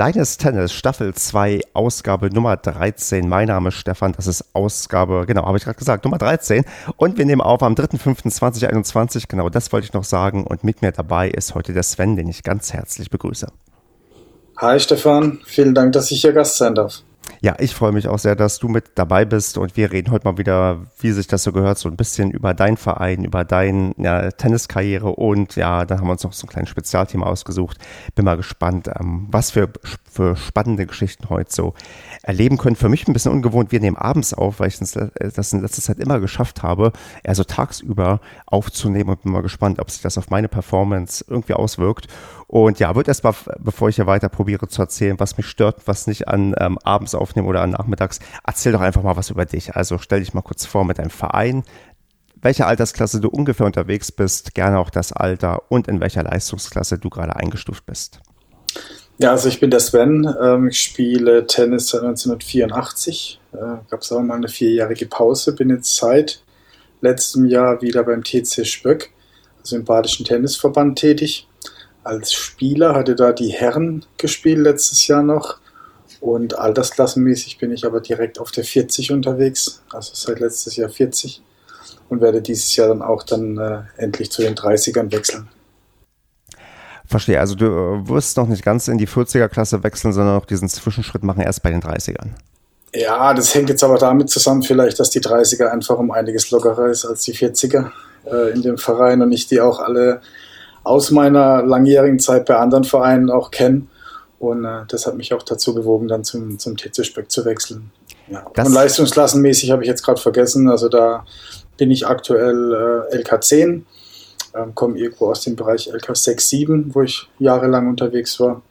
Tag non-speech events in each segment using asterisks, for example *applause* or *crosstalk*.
Kleines Tennis, Staffel 2, Ausgabe Nummer 13. Mein Name ist Stefan, das ist Ausgabe, genau, habe ich gerade gesagt, Nummer 13. Und wir nehmen auf am 3.5.2021, genau das wollte ich noch sagen. Und mit mir dabei ist heute der Sven, den ich ganz herzlich begrüße. Hi Stefan, vielen Dank, dass ich hier Gast sein darf. Ja, ich freue mich auch sehr, dass du mit dabei bist und wir reden heute mal wieder, wie sich das so gehört, so ein bisschen über deinen Verein, über deine ja, Tenniskarriere und ja, dann haben wir uns noch so ein kleines Spezialthema ausgesucht. Bin mal gespannt, ähm, was für, für spannende Geschichten heute so erleben können. Für mich ein bisschen ungewohnt, wir nehmen abends auf, weil ich das in letzter Zeit immer geschafft habe, eher so tagsüber aufzunehmen und bin mal gespannt, ob sich das auf meine Performance irgendwie auswirkt. Und ja, wird erstmal, bevor ich hier weiter probiere zu erzählen, was mich stört, was nicht an ähm, abends aufnehmen oder an nachmittags, erzähl doch einfach mal was über dich. Also stell dich mal kurz vor mit deinem Verein, welche Altersklasse du ungefähr unterwegs bist, gerne auch das Alter und in welcher Leistungsklasse du gerade eingestuft bist. Ja, also ich bin der Sven, ähm, ich spiele Tennis seit 1984, äh, gab es auch mal eine vierjährige Pause, bin jetzt seit letztem Jahr wieder beim TC Spöck, also im Badischen Tennisverband tätig als Spieler, hatte da die Herren gespielt letztes Jahr noch. Und altersklassenmäßig bin ich aber direkt auf der 40 unterwegs, also seit letztes Jahr 40 und werde dieses Jahr dann auch dann äh, endlich zu den 30ern wechseln. Verstehe, also du äh, wirst noch nicht ganz in die 40er-Klasse wechseln, sondern noch diesen Zwischenschritt machen erst bei den 30ern. Ja, das hängt jetzt aber damit zusammen vielleicht, dass die 30er einfach um einiges lockerer ist als die 40er äh, in dem Verein und ich die auch alle aus meiner langjährigen Zeit bei anderen Vereinen auch kenne. Und äh, das hat mich auch dazu bewogen, dann zum, zum TC Speck zu wechseln. Ja. Und leistungsklassenmäßig habe ich jetzt gerade vergessen. Also da bin ich aktuell äh, LK10, ähm, komme irgendwo aus dem Bereich LK6, 7, wo ich jahrelang unterwegs war.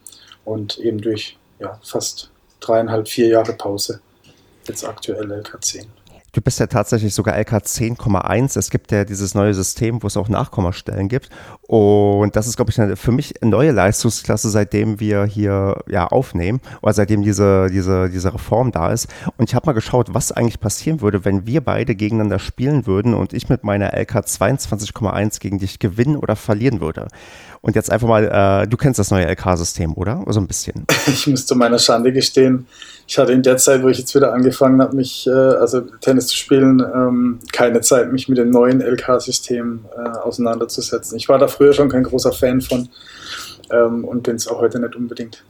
Und eben durch ja, fast dreieinhalb, vier Jahre Pause jetzt aktuell LK10. Du bist ja tatsächlich sogar LK 10,1. Es gibt ja dieses neue System, wo es auch Nachkommastellen gibt. Und das ist, glaube ich, eine, für mich eine neue Leistungsklasse, seitdem wir hier ja aufnehmen oder seitdem diese, diese, diese Reform da ist. Und ich habe mal geschaut, was eigentlich passieren würde, wenn wir beide gegeneinander spielen würden und ich mit meiner LK 22,1 gegen dich gewinnen oder verlieren würde. Und jetzt einfach mal, äh, du kennst das neue LK-System, oder? So ein bisschen. *laughs* Ich muss zu meiner Schande gestehen, ich hatte in der Zeit, wo ich jetzt wieder angefangen habe, mich, äh, also Tennis zu spielen, ähm, keine Zeit, mich mit dem neuen LK-System äh, auseinanderzusetzen. Ich war da früher schon kein großer Fan von ähm, und bin es auch heute nicht unbedingt.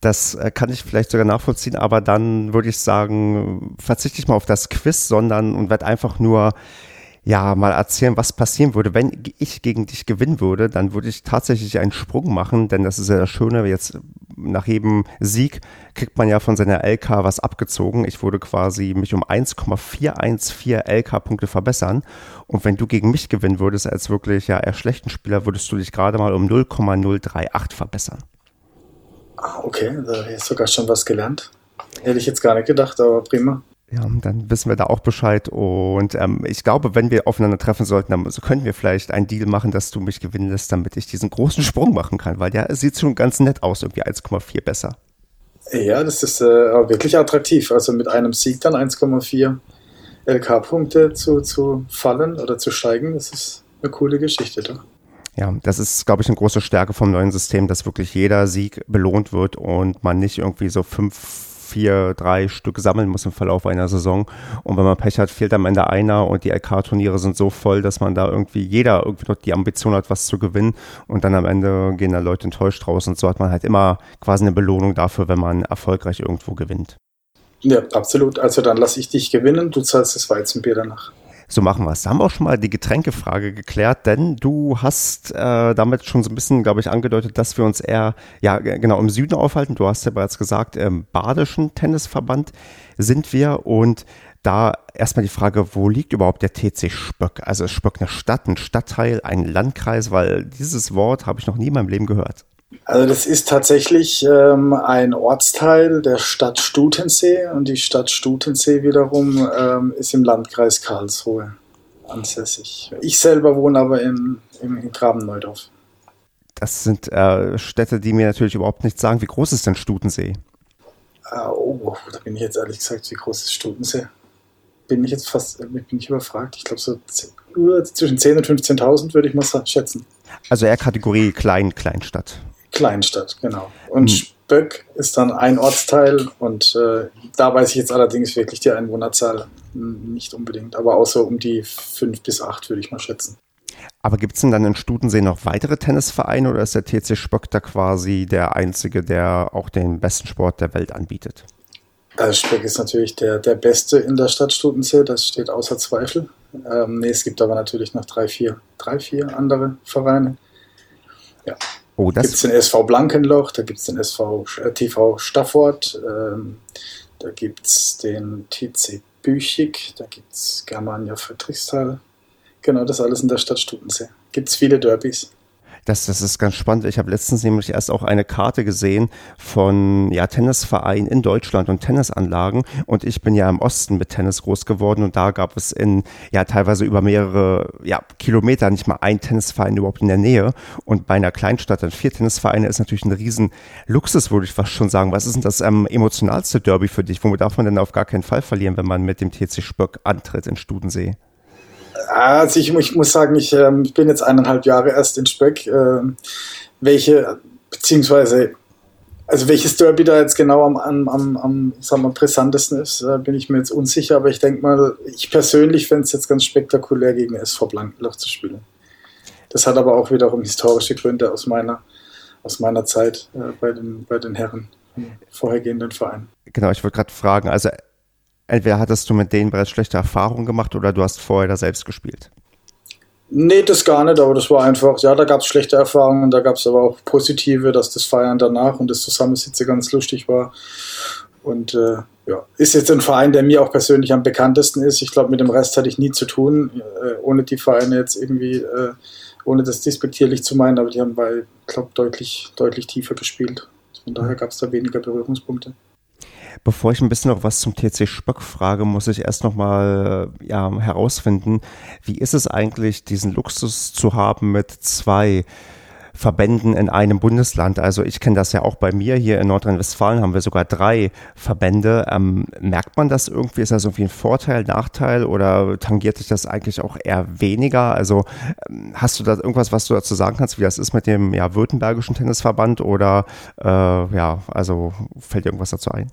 Das äh, kann ich vielleicht sogar nachvollziehen, aber dann würde ich sagen, verzichte ich mal auf das Quiz, sondern und werde einfach nur ja, mal erzählen, was passieren würde, wenn ich gegen dich gewinnen würde, dann würde ich tatsächlich einen Sprung machen, denn das ist ja das Schöne, jetzt nach jedem Sieg kriegt man ja von seiner LK was abgezogen. Ich würde quasi mich um 1,414 LK-Punkte verbessern. Und wenn du gegen mich gewinnen würdest als wirklich ja eher schlechten Spieler, würdest du dich gerade mal um 0,038 verbessern. Ah, okay, da habe ich sogar schon was gelernt. Hätte ich jetzt gar nicht gedacht, aber prima. Ja, dann wissen wir da auch Bescheid. Und ähm, ich glaube, wenn wir aufeinander treffen sollten, dann können wir vielleicht einen Deal machen, dass du mich gewinnen lässt, damit ich diesen großen Sprung machen kann, weil der sieht schon ganz nett aus, irgendwie 1,4 besser. Ja, das ist äh, wirklich attraktiv. Also mit einem Sieg dann 1,4 LK-Punkte zu, zu fallen oder zu steigen, das ist eine coole Geschichte, doch. Ja, das ist, glaube ich, eine große Stärke vom neuen System, dass wirklich jeder Sieg belohnt wird und man nicht irgendwie so fünf vier, drei Stück sammeln muss im Verlauf einer Saison. Und wenn man Pech hat, fehlt am Ende einer und die LK-Turniere sind so voll, dass man da irgendwie jeder irgendwie noch die Ambition hat, was zu gewinnen. Und dann am Ende gehen da Leute enttäuscht raus. Und so hat man halt immer quasi eine Belohnung dafür, wenn man erfolgreich irgendwo gewinnt. Ja, absolut. Also dann lasse ich dich gewinnen, du zahlst das Weizenbier danach. So machen wir es. Da haben wir auch schon mal die Getränkefrage geklärt, denn du hast äh, damit schon so ein bisschen, glaube ich, angedeutet, dass wir uns eher, ja, genau im Süden aufhalten. Du hast ja bereits gesagt, im Badischen Tennisverband sind wir und da erstmal die Frage, wo liegt überhaupt der TC Spöck? Also ist Spöck eine Stadt, ein Stadtteil, ein Landkreis? Weil dieses Wort habe ich noch nie in meinem Leben gehört. Also das ist tatsächlich ähm, ein Ortsteil der Stadt Stutensee und die Stadt Stutensee wiederum ähm, ist im Landkreis Karlsruhe ansässig. Ich selber wohne aber in, in Graben-Neudorf. Das sind äh, Städte, die mir natürlich überhaupt nichts sagen. Wie groß ist denn Stutensee? Äh, oh, da bin ich jetzt ehrlich gesagt, wie groß ist Stutensee? Bin ich jetzt fast, äh, bin ich überfragt. Ich glaube so zwischen 10.000 und 15.000 würde ich mal schätzen. Also eher Kategorie Klein, Kleinstadt. Genau. Und hm. Spöck ist dann ein Ortsteil und äh, da weiß ich jetzt allerdings wirklich die Einwohnerzahl nicht unbedingt, aber auch so um die fünf bis acht würde ich mal schätzen. Aber gibt es denn dann in Studensee noch weitere Tennisvereine oder ist der TC Spöck da quasi der einzige, der auch den besten Sport der Welt anbietet? Also Spöck ist natürlich der, der beste in der Stadt Studensee, das steht außer Zweifel. Ähm, nee, es gibt aber natürlich noch drei, vier, drei, vier andere Vereine. Ja. Oh, da gibt es den SV Blankenloch, da gibt es den SV äh, TV Staffort, ähm, da gibt es den TC Büchig, da gibt es Germania Friedrichsthal. Genau, das alles in der Stadt Studensee. Gibt es viele Derbys. Das, das ist ganz spannend. Ich habe letztens nämlich erst auch eine Karte gesehen von ja, Tennisvereinen in Deutschland und Tennisanlagen. Und ich bin ja im Osten mit Tennis groß geworden und da gab es in ja teilweise über mehrere ja, Kilometer nicht mal ein Tennisverein überhaupt in der Nähe. Und bei einer Kleinstadt dann vier Tennisvereine ist natürlich ein riesen Luxus, würde ich fast schon sagen. Was ist denn das ähm, emotionalste Derby für dich? Womit darf man denn auf gar keinen Fall verlieren, wenn man mit dem TC Spöck antritt in Studensee? Also ich, ich muss sagen, ich, ähm, bin jetzt eineinhalb Jahre erst in Spöck. Äh, welche, beziehungsweise, also welches Derby da jetzt genau am, am, am, am sagen wir, brisantesten ist, äh, bin ich mir jetzt unsicher. Aber ich denke mal, ich persönlich fände es jetzt ganz spektakulär, gegen SV Blankenloch zu spielen. Das hat aber auch wiederum historische Gründe aus meiner, aus meiner Zeit äh, bei, den, bei den Herren vorhergehenden Vereinen. Genau, ich wollte gerade fragen, also entweder hattest du mit denen bereits schlechte Erfahrungen gemacht oder du hast vorher da selbst gespielt? Nee, das gar nicht, aber das war einfach, ja, da gab es schlechte Erfahrungen, da gab es aber auch positive, dass das Feiern danach und das Zusammensitzen ganz lustig war. Und äh, ja, ist jetzt ein Verein, der mir auch persönlich am bekanntesten ist. Ich glaube, mit dem Rest hatte ich nie zu tun, äh, ohne die Vereine jetzt irgendwie, äh, ohne das despektierlich zu meinen, aber die haben bei, glaube deutlich, deutlich tiefer gespielt. Von daher gab es da weniger Berührungspunkte. Bevor ich ein bisschen noch was zum TC Spöck frage, muss ich erst noch mal ja, herausfinden, wie ist es eigentlich, diesen Luxus zu haben mit zwei Verbänden in einem Bundesland. Also ich kenne das ja auch bei mir hier in Nordrhein-Westfalen haben wir sogar drei Verbände. Ähm, merkt man das irgendwie? Ist das irgendwie ein Vorteil, Nachteil oder tangiert sich das eigentlich auch eher weniger? Also ähm, hast du da irgendwas, was du dazu sagen kannst, wie das ist mit dem ja, württembergischen Tennisverband oder äh, ja, also fällt dir irgendwas dazu ein?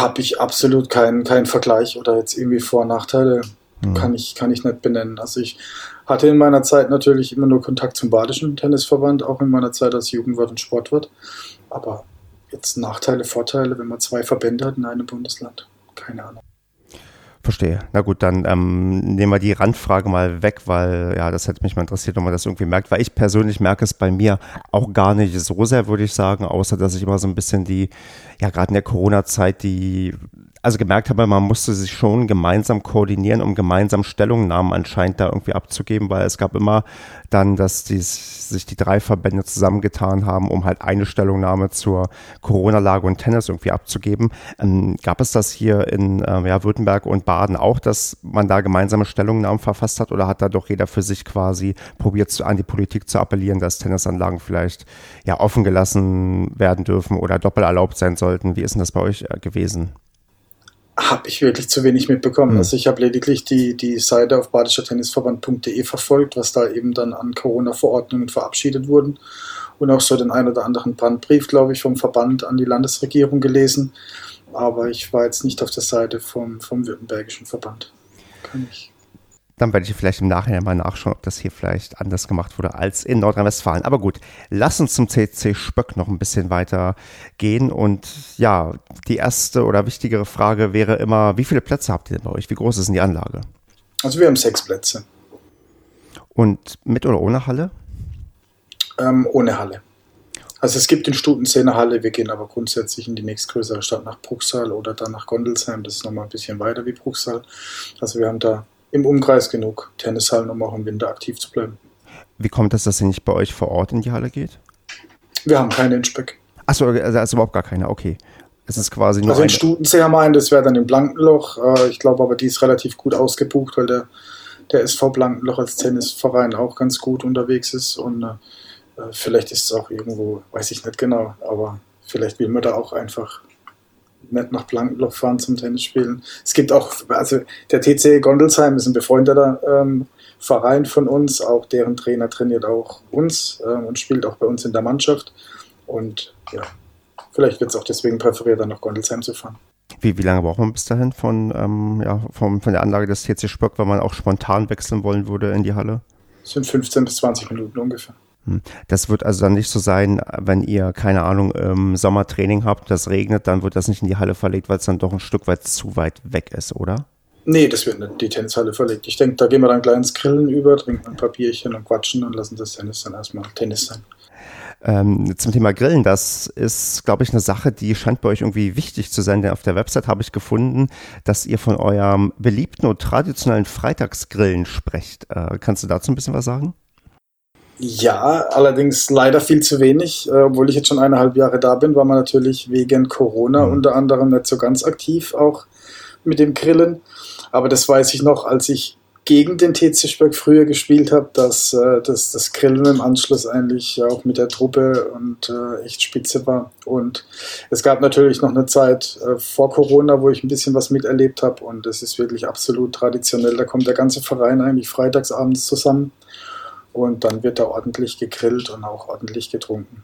Habe ich absolut keinen keinen Vergleich oder jetzt irgendwie Vor- und Nachteile. Mhm. Kann, ich, kann ich nicht benennen. Also ich hatte in meiner Zeit natürlich immer nur Kontakt zum Badischen Tennisverband, auch in meiner Zeit als Jugendwart und Sportwart. Aber jetzt Nachteile, Vorteile, wenn man zwei Verbände hat in einem Bundesland. Keine Ahnung. Verstehe. Na gut, dann ähm, nehmen wir die Randfrage mal weg, weil ja, das hätte mich mal interessiert, ob man das irgendwie merkt, weil ich persönlich merke es bei mir auch gar nicht so sehr, würde ich sagen, außer dass ich immer so ein bisschen die, ja, gerade in der Corona-Zeit, die also gemerkt habe, man musste sich schon gemeinsam koordinieren, um gemeinsam Stellungnahmen anscheinend da irgendwie abzugeben, weil es gab immer dann, dass die, sich die drei Verbände zusammengetan haben, um halt eine Stellungnahme zur Corona-Lage und Tennis irgendwie abzugeben. Ähm, gab es das hier in äh, ja, Württemberg und Baden auch, dass man da gemeinsame Stellungnahmen verfasst hat oder hat da doch jeder für sich quasi probiert, zu, an die Politik zu appellieren, dass Tennisanlagen vielleicht ja offen gelassen werden dürfen oder doppelt erlaubt sein sollten? Wie ist denn das bei euch äh, gewesen? Habe ich wirklich zu wenig mitbekommen. Mhm. Also ich habe lediglich die, die Seite auf badischertennisverband.de verfolgt, was da eben dann an Corona-Verordnungen verabschiedet wurden und auch so den ein oder anderen Brandbrief, glaube ich, vom Verband an die Landesregierung gelesen. Aber ich war jetzt nicht auf der Seite vom, vom württembergischen Verband. Kann ich dann werde ich vielleicht im Nachhinein mal nachschauen, ob das hier vielleicht anders gemacht wurde als in Nordrhein-Westfalen. Aber gut, lass uns zum CC Spöck noch ein bisschen weiter gehen. Und ja, die erste oder wichtigere Frage wäre immer, wie viele Plätze habt ihr denn bei euch? Wie groß ist denn die Anlage? Also wir haben sechs Plätze. Und mit oder ohne Halle? Ähm, ohne Halle. Also es gibt in Stutensee eine Halle, wir gehen aber grundsätzlich in die nächstgrößere Stadt nach Bruchsal oder dann nach Gondelsheim. Das ist nochmal ein bisschen weiter wie Bruchsal. Also wir haben da im Umkreis genug Tennishallen, um auch im Winter aktiv zu bleiben. Wie kommt es, dass ihr nicht bei euch vor Ort in die Halle geht? Wir haben keine in Speck. Achso, also ist überhaupt gar keine, okay. Es ist quasi nur. Also in Studensee haben wir einen, das wäre dann im Blankenloch. Äh, ich glaube aber, die ist relativ gut ausgebucht, weil der, der SV Blankenloch als Tennisverein auch ganz gut unterwegs ist. Und äh, vielleicht ist es auch irgendwo, weiß ich nicht genau, aber vielleicht will man da auch einfach nicht nach Blankenloch fahren zum Tennisspielen. Es gibt auch, also der TC Gondelsheim ist ein befreundeter ähm, Verein von uns, auch deren Trainer trainiert auch uns ähm, und spielt auch bei uns in der Mannschaft. Und ja, vielleicht wird es auch deswegen präferiert, dann nach Gondelsheim zu fahren. Wie, wie lange braucht man bis dahin von, ähm, ja, vom, von der Anlage des TC Spöck, wenn man auch spontan wechseln wollen würde in die Halle? Das sind 15 bis 20 Minuten ungefähr. Hm. Das wird also dann nicht so sein, wenn ihr, keine Ahnung, im Sommertraining habt, das regnet, dann wird das nicht in die Halle verlegt, weil es dann doch ein Stück weit zu weit weg ist, oder? Nee, das wird nicht in die Tennishalle verlegt. Ich denke, da gehen wir dann gleich ins Grillen über, trinken ein Papierchen und quatschen und lassen das Tennis dann erstmal Tennis sein. Ähm, zum Thema Grillen, das ist, glaube ich, eine Sache, die scheint bei euch irgendwie wichtig zu sein, denn auf der Website habe ich gefunden, dass ihr von eurem beliebten und traditionellen Freitagsgrillen sprecht. Äh, kannst du dazu ein bisschen was sagen? Ja, allerdings leider viel zu wenig. Äh, obwohl ich jetzt schon eineinhalb Jahre da bin, war man natürlich wegen Corona mhm. unter anderem nicht so ganz aktiv, auch mit dem Grillen. Aber das weiß ich noch, als ich gegen den TC Speck früher gespielt habe, dass, äh, dass das Grillen im Anschluss eigentlich auch mit der Truppe und äh, echt spitze war. Und es gab natürlich noch eine Zeit äh, vor Corona, wo ich ein bisschen was miterlebt habe und es ist wirklich absolut traditionell. Da kommt der ganze Verein eigentlich freitagsabends zusammen und dann wird da ordentlich gegrillt und auch ordentlich getrunken.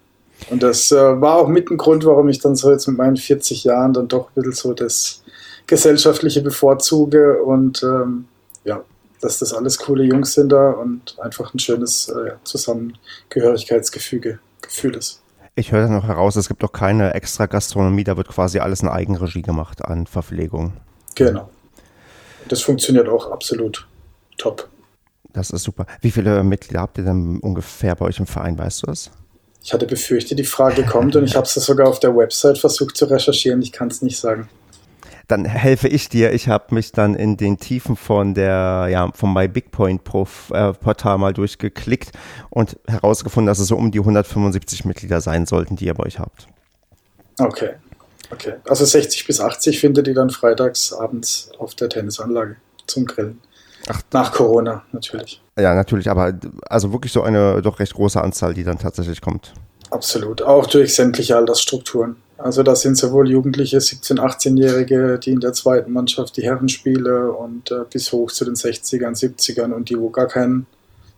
Und das äh, war auch mit ein Grund, warum ich dann so jetzt mit meinen 40 Jahren dann doch ein bisschen so das gesellschaftliche bevorzuge und ähm, ja, dass das alles coole Jungs sind da und einfach ein schönes äh, Zusammengehörigkeitsgefüge Gefühl ist. Ich höre noch heraus, es gibt doch keine extra Gastronomie, da wird quasi alles in Eigenregie gemacht an Verpflegung. Genau. Das funktioniert auch absolut top. Das ist super. Wie viele Mitglieder habt ihr denn ungefähr bei euch im Verein, weißt du das? Ich hatte befürchtet, die Frage kommt und ich habe es sogar auf der Website versucht zu recherchieren. Ich kann es nicht sagen. Dann helfe ich dir. Ich habe mich dann in den Tiefen von der, ja, vom MyBigPoint äh, Portal mal durchgeklickt und herausgefunden, dass es so um die 175 Mitglieder sein sollten, die ihr bei euch habt. Okay. Okay. Also 60 bis 80 findet ihr dann freitags abends auf der Tennisanlage zum Grillen. Ach, nach Corona natürlich. Ja, natürlich, aber also wirklich so eine doch recht große Anzahl, die dann tatsächlich kommt. Absolut, auch durch sämtliche Altersstrukturen. Also das sind sowohl Jugendliche, 17-, 18-Jährige, die in der zweiten Mannschaft die Herrenspiele und äh, bis hoch zu den 60ern, 70ern und die, wo gar keinen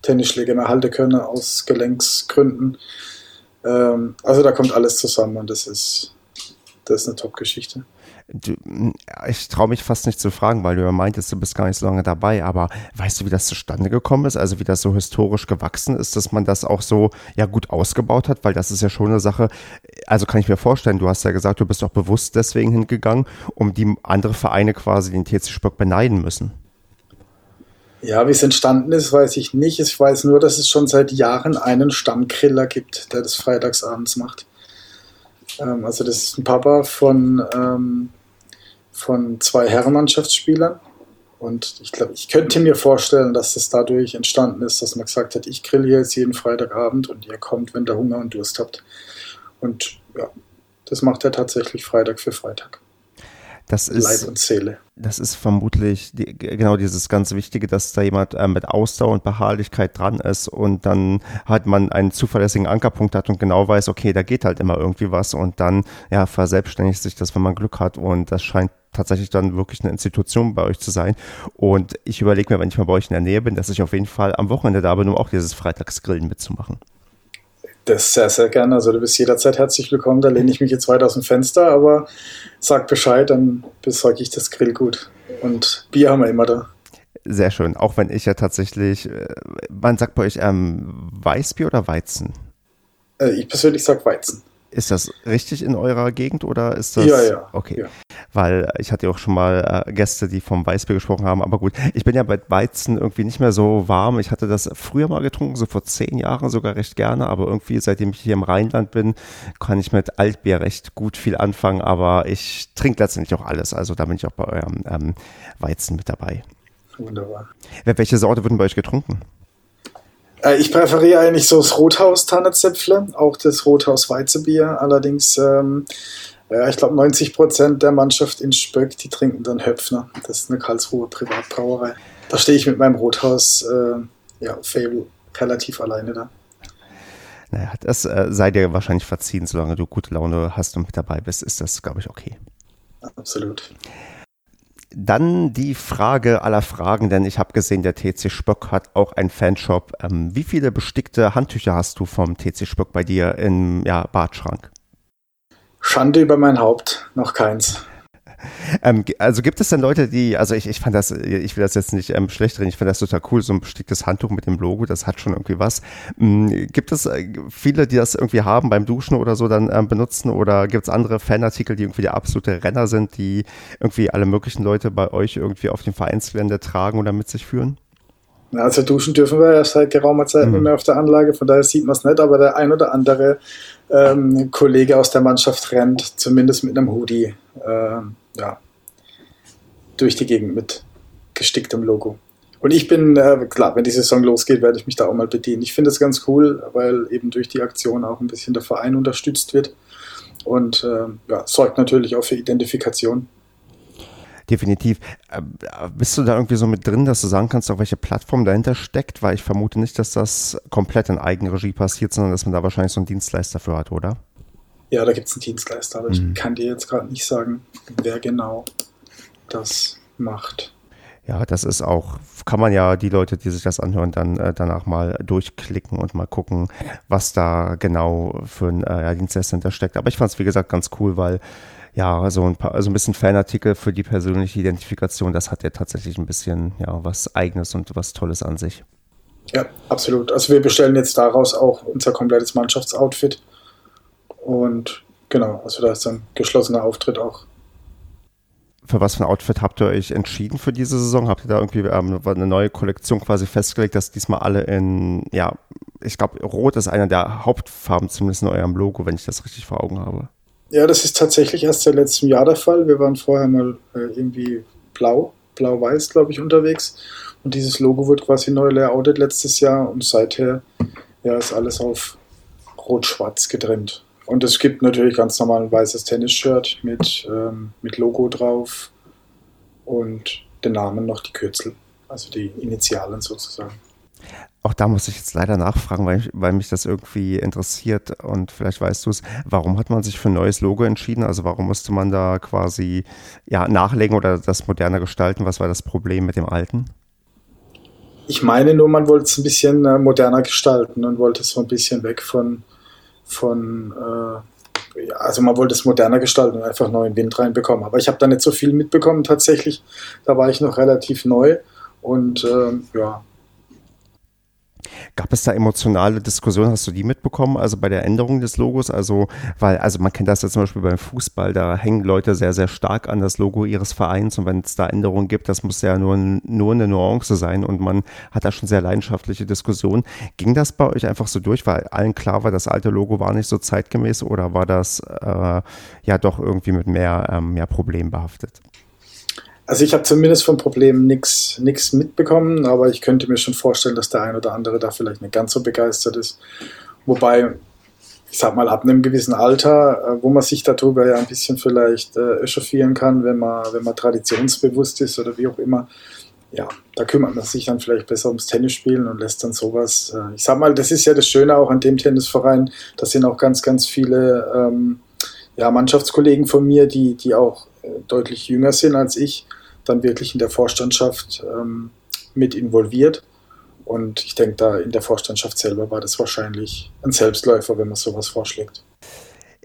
Tennisschläger mehr halten können aus Gelenksgründen. Ähm, also da kommt alles zusammen und das ist, das ist eine Top-Geschichte ich traue mich fast nicht zu fragen, weil du ja meintest, du bist gar nicht so lange dabei, aber weißt du, wie das zustande gekommen ist? Also wie das so historisch gewachsen ist, dass man das auch so ja gut ausgebaut hat, weil das ist ja schon eine Sache, also kann ich mir vorstellen, du hast ja gesagt, du bist auch bewusst deswegen hingegangen, um die andere Vereine quasi den TC Spock beneiden müssen. Ja, wie es entstanden ist, weiß ich nicht. Ich weiß nur, dass es schon seit Jahren einen Stammgriller gibt, der das freitagsabends macht. Ähm, also das ist ein Papa von, ähm, von zwei Herrenmannschaftsspielern. Und ich glaube, ich könnte mir vorstellen, dass das dadurch entstanden ist, dass man gesagt hat, ich grill hier jetzt jeden Freitagabend und ihr kommt, wenn ihr Hunger und Durst habt. Und ja, das macht er tatsächlich Freitag für Freitag. Das ist, Leib und Seele. Das ist vermutlich die, genau dieses ganz Wichtige, dass da jemand äh, mit Ausdauer und Beharrlichkeit dran ist und dann halt man einen zuverlässigen Ankerpunkt hat und genau weiß, okay, da geht halt immer irgendwie was und dann ja verselbstständigt sich das, wenn man Glück hat und das scheint tatsächlich dann wirklich eine Institution bei euch zu sein. Und ich überlege mir, wenn ich mal bei euch in der Nähe bin, dass ich auf jeden Fall am Wochenende da bin, um auch dieses Freitagsgrillen mitzumachen. Das sehr, sehr gerne. Also du bist jederzeit herzlich willkommen. Da lehne ich mich jetzt weit aus dem Fenster, aber sag Bescheid, dann besorge ich das Grillgut. Und Bier haben wir immer da. Sehr schön. Auch wenn ich ja tatsächlich, äh, man sagt bei euch ähm, Weißbier oder Weizen? Äh, ich persönlich sage Weizen. Ist das richtig in eurer Gegend oder ist das? Ja, ja. Okay. Ja. Weil ich hatte ja auch schon mal äh, Gäste, die vom Weißbier gesprochen haben. Aber gut, ich bin ja bei Weizen irgendwie nicht mehr so warm. Ich hatte das früher mal getrunken, so vor zehn Jahren sogar recht gerne. Aber irgendwie, seitdem ich hier im Rheinland bin, kann ich mit Altbier recht gut viel anfangen. Aber ich trinke letztendlich auch alles. Also da bin ich auch bei eurem ähm, Weizen mit dabei. Wunderbar. Welche Sorte wird bei euch getrunken? Äh, ich präferiere eigentlich so das Rothaus Tannezäpfle, auch das Rothaus Weizenbier. Allerdings, ähm, ja, ich glaube, 90 Prozent der Mannschaft in Spöck, die trinken dann Höpfner. Das ist eine Karlsruher Privatbrauerei. Da stehe ich mit meinem Rothaus äh, ja, Fable relativ alleine da. Naja, das äh, sei dir wahrscheinlich verziehen, solange du gute Laune hast und mit dabei bist, ist das, glaube ich, okay. Absolut. Dann die Frage aller Fragen, denn ich habe gesehen, der TC Spöck hat auch einen Fanshop. Ähm, wie viele bestickte Handtücher hast du vom TC Spöck bei dir im ja, Badschrank? Schande über mein Haupt, noch keins. Ähm, also gibt es denn Leute, die, also ich, ich fand das, ich will das jetzt nicht ähm, schlecht reden, ich fand das total cool, so ein besticktes Handtuch mit dem Logo, das hat schon irgendwie was. Ähm, gibt es äh, viele, die das irgendwie haben beim Duschen oder so dann ähm, benutzen oder gibt es andere Fanartikel, die irgendwie der absolute Renner sind, die irgendwie alle möglichen Leute bei euch irgendwie auf dem Vereinsgelände tragen oder mit sich führen? Also duschen dürfen wir ja seit geraumer Zeit mhm. nicht mehr auf der Anlage, von daher sieht man es nicht, aber der ein oder andere ähm, Kollege aus der Mannschaft rennt zumindest mit einem Hoodie äh, ja, durch die Gegend mit gesticktem Logo. Und ich bin, äh, klar, wenn die Saison losgeht, werde ich mich da auch mal bedienen. Ich finde es ganz cool, weil eben durch die Aktion auch ein bisschen der Verein unterstützt wird und äh, ja, sorgt natürlich auch für Identifikation. Definitiv. Äh, bist du da irgendwie so mit drin, dass du sagen kannst, auf welche Plattform dahinter steckt? Weil ich vermute nicht, dass das komplett in Eigenregie passiert, sondern dass man da wahrscheinlich so einen Dienstleister für hat, oder? Ja, da gibt es einen Dienstleister, aber mhm. ich kann dir jetzt gerade nicht sagen, wer genau das macht. Ja, das ist auch, kann man ja die Leute, die sich das anhören, dann äh, danach mal durchklicken und mal gucken, was da genau für ein äh, Dienstleister hintersteckt. Aber ich fand es, wie gesagt, ganz cool, weil ja, so ein paar, also ein bisschen Fanartikel für die persönliche Identifikation, das hat ja tatsächlich ein bisschen, ja, was Eigenes und was Tolles an sich. Ja, absolut. Also wir bestellen jetzt daraus auch unser komplettes Mannschaftsoutfit und genau, also da ist ein geschlossener Auftritt auch. Für was für ein Outfit habt ihr euch entschieden für diese Saison? Habt ihr da irgendwie ähm, eine neue Kollektion quasi festgelegt, dass diesmal alle in, ja, ich glaube, Rot ist einer der Hauptfarben, zumindest in eurem Logo, wenn ich das richtig vor Augen habe. Ja, das ist tatsächlich erst seit letztem Jahr der Fall. Wir waren vorher mal äh, irgendwie blau, blau-weiß, glaube ich, unterwegs. Und dieses Logo wurde quasi neu layoutet letztes Jahr und seither ja, ist alles auf rot-schwarz getrennt. Und es gibt natürlich ganz normal ein weißes Tennis-Shirt mit, ähm, mit Logo drauf und den Namen noch die Kürzel, also die Initialen sozusagen. Auch da muss ich jetzt leider nachfragen, weil, weil mich das irgendwie interessiert und vielleicht weißt du es. Warum hat man sich für ein neues Logo entschieden? Also warum musste man da quasi ja, nachlegen oder das moderner gestalten? Was war das Problem mit dem alten? Ich meine nur, man wollte es ein bisschen äh, moderner gestalten und wollte so ein bisschen weg von, von äh, ja, also man wollte es moderner gestalten und einfach neuen Wind reinbekommen. Aber ich habe da nicht so viel mitbekommen tatsächlich. Da war ich noch relativ neu und äh, ja, Gab es da emotionale Diskussionen? Hast du die mitbekommen? Also bei der Änderung des Logos? Also, weil, also man kennt das ja zum Beispiel beim Fußball, da hängen Leute sehr, sehr stark an das Logo ihres Vereins und wenn es da Änderungen gibt, das muss ja nur, nur eine Nuance sein und man hat da schon sehr leidenschaftliche Diskussionen. Ging das bei euch einfach so durch, weil allen klar war, das alte Logo war nicht so zeitgemäß oder war das äh, ja doch irgendwie mit mehr, ähm, mehr Problemen behaftet? Also ich habe zumindest vom Problem nichts mitbekommen, aber ich könnte mir schon vorstellen, dass der ein oder andere da vielleicht nicht ganz so begeistert ist. Wobei, ich sag mal, ab einem gewissen Alter, äh, wo man sich darüber ja ein bisschen vielleicht äh, echauffieren kann, wenn man, wenn man traditionsbewusst ist oder wie auch immer, ja, da kümmert man sich dann vielleicht besser ums Tennisspielen und lässt dann sowas. Äh, ich sag mal, das ist ja das Schöne auch an dem Tennisverein, da sind auch ganz, ganz viele ähm, ja, Mannschaftskollegen von mir, die, die auch deutlich jünger sind als ich, dann wirklich in der Vorstandschaft ähm, mit involviert. Und ich denke, da in der Vorstandschaft selber war das wahrscheinlich ein Selbstläufer, wenn man sowas vorschlägt.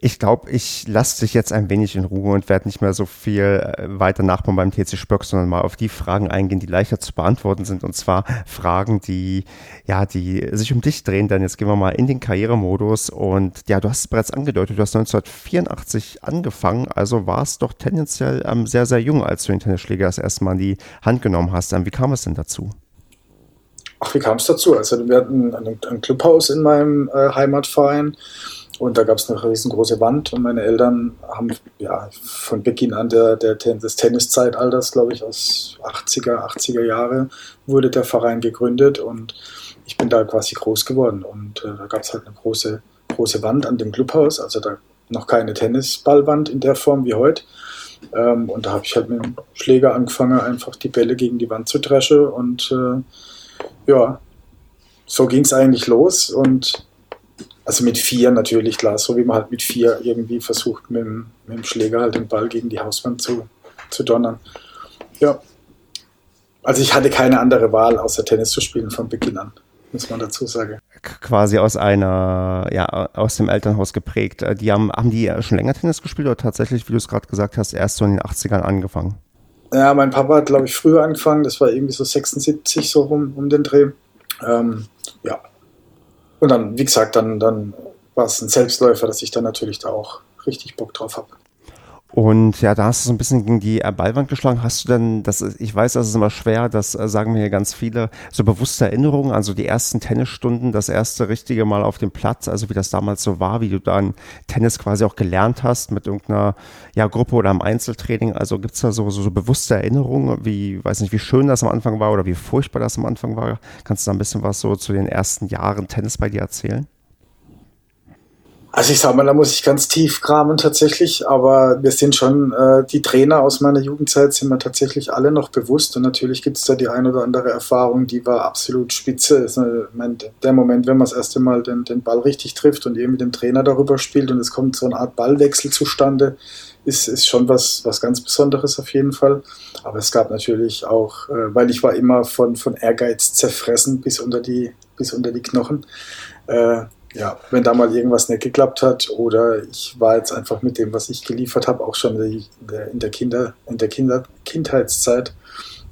Ich glaube, ich lasse dich jetzt ein wenig in Ruhe und werde nicht mehr so viel äh, weiter nachbauen beim TC Spöck, sondern mal auf die Fragen eingehen, die leichter zu beantworten sind. Und zwar Fragen, die, ja, die sich um dich drehen. Denn jetzt gehen wir mal in den Karrieremodus. Und ja, du hast es bereits angedeutet, du hast 1984 angefangen, also warst doch tendenziell ähm, sehr, sehr jung, als du den Tennisschläger das erste Mal in die Hand genommen hast. Ähm, wie kam es denn dazu? Ach, wie kam es dazu? Also wir hatten ein, ein Clubhaus in meinem äh, Heimatverein und da gab es eine riesengroße Wand und meine Eltern haben ja von Beginn an der, der, des Tenniszeitalters, glaube ich, aus 80er, 80er Jahre, wurde der Verein gegründet und ich bin da quasi groß geworden. Und äh, da gab es halt eine große, große Wand an dem Clubhaus, also da noch keine Tennisballwand in der Form wie heute. Ähm, und da habe ich halt mit dem Schläger angefangen, einfach die Bälle gegen die Wand zu dreschen. Und äh, ja, so ging es eigentlich los. Und also mit vier natürlich, klar, so wie man halt mit vier irgendwie versucht, mit dem, mit dem Schläger halt den Ball gegen die Hauswand zu, zu donnern. Ja. Also ich hatte keine andere Wahl, außer Tennis zu spielen von Beginn an, muss man dazu sagen. Quasi aus einer, ja, aus dem Elternhaus geprägt. Äh, die haben, haben die schon länger Tennis gespielt oder tatsächlich, wie du es gerade gesagt hast, erst so in den 80ern angefangen? Ja, mein Papa hat, glaube ich, früher angefangen, das war irgendwie so 76 so rum um den Dreh. Ähm, und dann, wie gesagt, dann, dann war es ein Selbstläufer, dass ich dann natürlich da auch richtig Bock drauf habe. Und ja, da hast du so ein bisschen gegen die Ballwand geschlagen. Hast du denn, das, ich weiß, das ist immer schwer, das äh, sagen mir ganz viele, so bewusste Erinnerungen, also die ersten Tennisstunden, das erste richtige Mal auf dem Platz, also wie das damals so war, wie du dann Tennis quasi auch gelernt hast mit irgendeiner ja, Gruppe oder im Einzeltraining. Also gibt's da so, so, so bewusste Erinnerungen, wie, weiß nicht, wie schön das am Anfang war oder wie furchtbar das am Anfang war? Kannst du da ein bisschen was so zu den ersten Jahren Tennis bei dir erzählen? Also ich sag mal, da muss ich ganz tief kramen tatsächlich, aber wir sind schon, äh, die Trainer aus meiner Jugendzeit sind mir tatsächlich alle noch bewusst und natürlich gibt es da die ein oder andere Erfahrung, die war absolut spitze. Ist, äh, der Moment, wenn man das erste Mal den, den Ball richtig trifft und eben mit dem Trainer darüber spielt und es kommt so eine Art Ballwechsel zustande, ist, ist schon was, was ganz Besonderes auf jeden Fall. Aber es gab natürlich auch, äh, weil ich war immer von, von Ehrgeiz zerfressen bis unter die, bis unter die Knochen. Äh, ja, wenn da mal irgendwas nicht geklappt hat oder ich war jetzt einfach mit dem, was ich geliefert habe, auch schon in der, in der, Kinder, in der Kinder, Kindheitszeit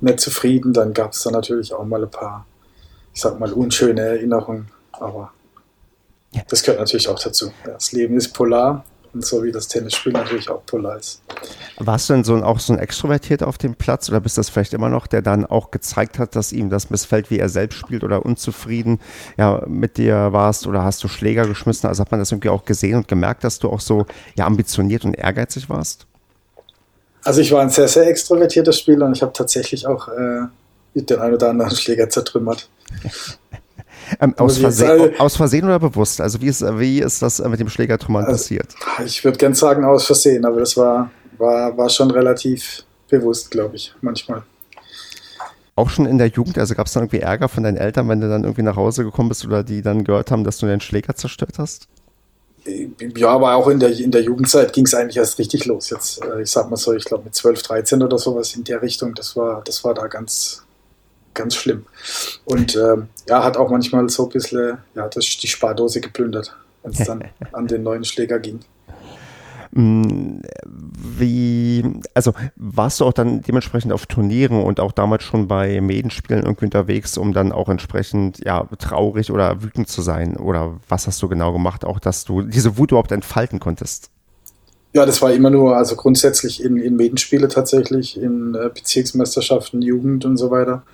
nicht zufrieden, dann gab es da natürlich auch mal ein paar, ich sag mal, unschöne Erinnerungen, aber das gehört natürlich auch dazu. Das Leben ist polar und so wie das Tennisspiel natürlich auch polar ist. Warst du denn so ein, auch so ein Extrovertiert auf dem Platz oder bist das vielleicht immer noch, der dann auch gezeigt hat, dass ihm das missfällt, wie er selbst spielt oder unzufrieden ja, mit dir warst oder hast du Schläger geschmissen? Also hat man das irgendwie auch gesehen und gemerkt, dass du auch so ja, ambitioniert und ehrgeizig warst? Also ich war ein sehr, sehr extrovertierter Spieler und ich habe tatsächlich auch äh, den einen oder anderen Schläger zertrümmert. *laughs* Ähm, aus, Versehen, aus, Versehen, oder bewusst? Also wie ist, wie ist das mit dem Schlägertrümmern also, passiert? Ich würde gern sagen aus Versehen, aber das war, war, war schon relativ bewusst, glaube ich, manchmal. Auch schon in der Jugend, also gab es dann irgendwie Ärger von deinen Eltern, wenn du dann irgendwie nach Hause gekommen bist oder die dann gehört haben, dass du den Schläger zerstört hast? Ja, aber auch in der, in der Jugendzeit ging es eigentlich erst richtig los. Jetzt, äh, ich sag mal so, ich glaube mit 12, 13 oder sowas in der Richtung, das war, das war da ganz, ganz schlimm. Und ähm, ja, hat auch manchmal so ein bisschen ja, das, die Spardose geplündert, wenn es dann *laughs* an den neuen Schläger ging. Mm, wie, also warst du auch dann dementsprechend auf Turnieren und auch damals schon bei Medenspielen irgendwie unterwegs, um dann auch entsprechend ja traurig oder wütend zu sein? Oder was hast du genau gemacht, auch dass du diese Wut überhaupt entfalten konntest? Ja, das war immer nur, also grundsätzlich in, in Medenspiele tatsächlich, in äh, Bezirksmeisterschaften, Jugend und so weiter.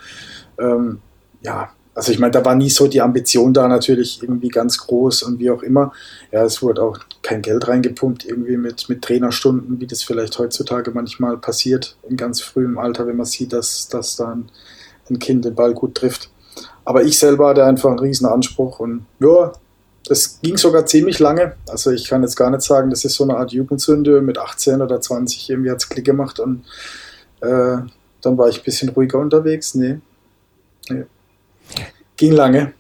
Ähm, ja, also ich meine, da war nie so die Ambition da natürlich irgendwie ganz groß und wie auch immer. Ja, es wurde auch kein Geld reingepumpt irgendwie mit, mit Trainerstunden, wie das vielleicht heutzutage manchmal passiert in ganz frühem Alter, wenn man sieht, dass, dass dann ein Kind den Ball gut trifft. Aber ich selber hatte einfach einen riesen Anspruch und ja, das ging sogar ziemlich lange. Also ich kann jetzt gar nicht sagen, das ist so eine Art Jugendsünde. Mit 18 oder 20 irgendwie hat es Klick gemacht und äh, dann war ich ein bisschen ruhiger unterwegs. Nee. Nee. Ging lange.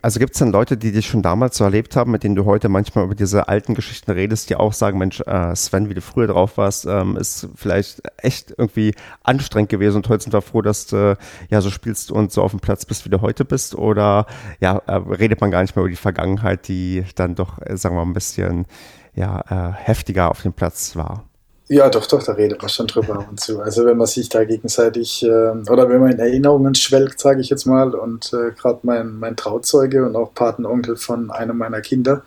Also gibt es dann Leute, die dich schon damals so erlebt haben, mit denen du heute manchmal über diese alten Geschichten redest, die auch sagen, Mensch, äh, Sven, wie du früher drauf warst, ähm, ist vielleicht echt irgendwie anstrengend gewesen und heute sind wir froh, dass du ja so spielst und so auf dem Platz bist, wie du heute bist? Oder ja, äh, redet man gar nicht mehr über die Vergangenheit, die dann doch, äh, sagen wir mal, ein bisschen ja, äh, heftiger auf dem Platz war? Ja, doch, doch, da redet man schon drüber ab und zu. Also wenn man sich da gegenseitig äh, oder wenn man in Erinnerungen schwelgt, sage ich jetzt mal, und äh, gerade mein, mein Trauzeuge und auch Patenonkel von einem meiner Kinder,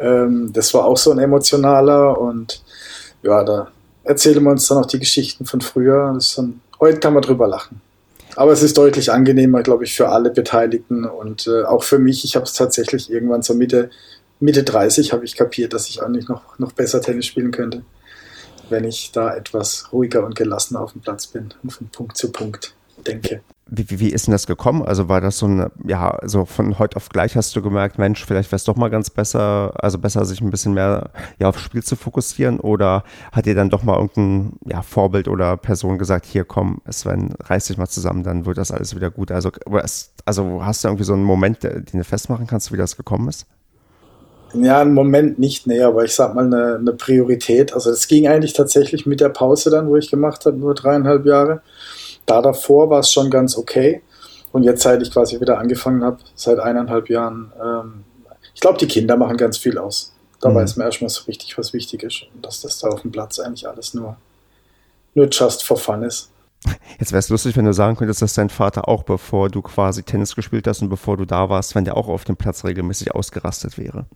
ähm, das war auch so ein emotionaler und ja, da erzählen wir uns dann auch die Geschichten von früher. Dann, heute kann man drüber lachen. Aber es ist deutlich angenehmer, glaube ich, für alle Beteiligten und äh, auch für mich. Ich habe es tatsächlich irgendwann so Mitte Mitte 30 habe ich kapiert, dass ich eigentlich noch, noch besser Tennis spielen könnte, wenn ich da etwas ruhiger und gelassener auf dem Platz bin und von Punkt zu Punkt denke. Wie, wie, wie ist denn das gekommen? Also war das so ein, ja, so von heute auf gleich hast du gemerkt, Mensch, vielleicht wäre es doch mal ganz besser, also besser, sich ein bisschen mehr ja, aufs Spiel zu fokussieren? Oder hat dir dann doch mal irgendein ja, Vorbild oder Person gesagt, hier komm, Sven, reiß dich mal zusammen, dann wird das alles wieder gut? Also, also hast du irgendwie so einen Moment, den du festmachen kannst, wie das gekommen ist? Ja, einen Moment nicht, nee, aber ich sag mal eine, eine Priorität. Also es ging eigentlich tatsächlich mit der Pause dann, wo ich gemacht habe, nur dreieinhalb Jahre. Da davor war es schon ganz okay. Und jetzt, seit ich quasi wieder angefangen habe, seit eineinhalb Jahren, ähm, ich glaube, die Kinder machen ganz viel aus. Da mhm. weiß man erstmal so richtig, was wichtig ist. Und dass das da auf dem Platz eigentlich alles nur, nur just for fun ist. Jetzt wäre es lustig, wenn du sagen könntest, dass dein Vater auch, bevor du quasi Tennis gespielt hast und bevor du da warst, wenn der auch auf dem Platz regelmäßig ausgerastet wäre.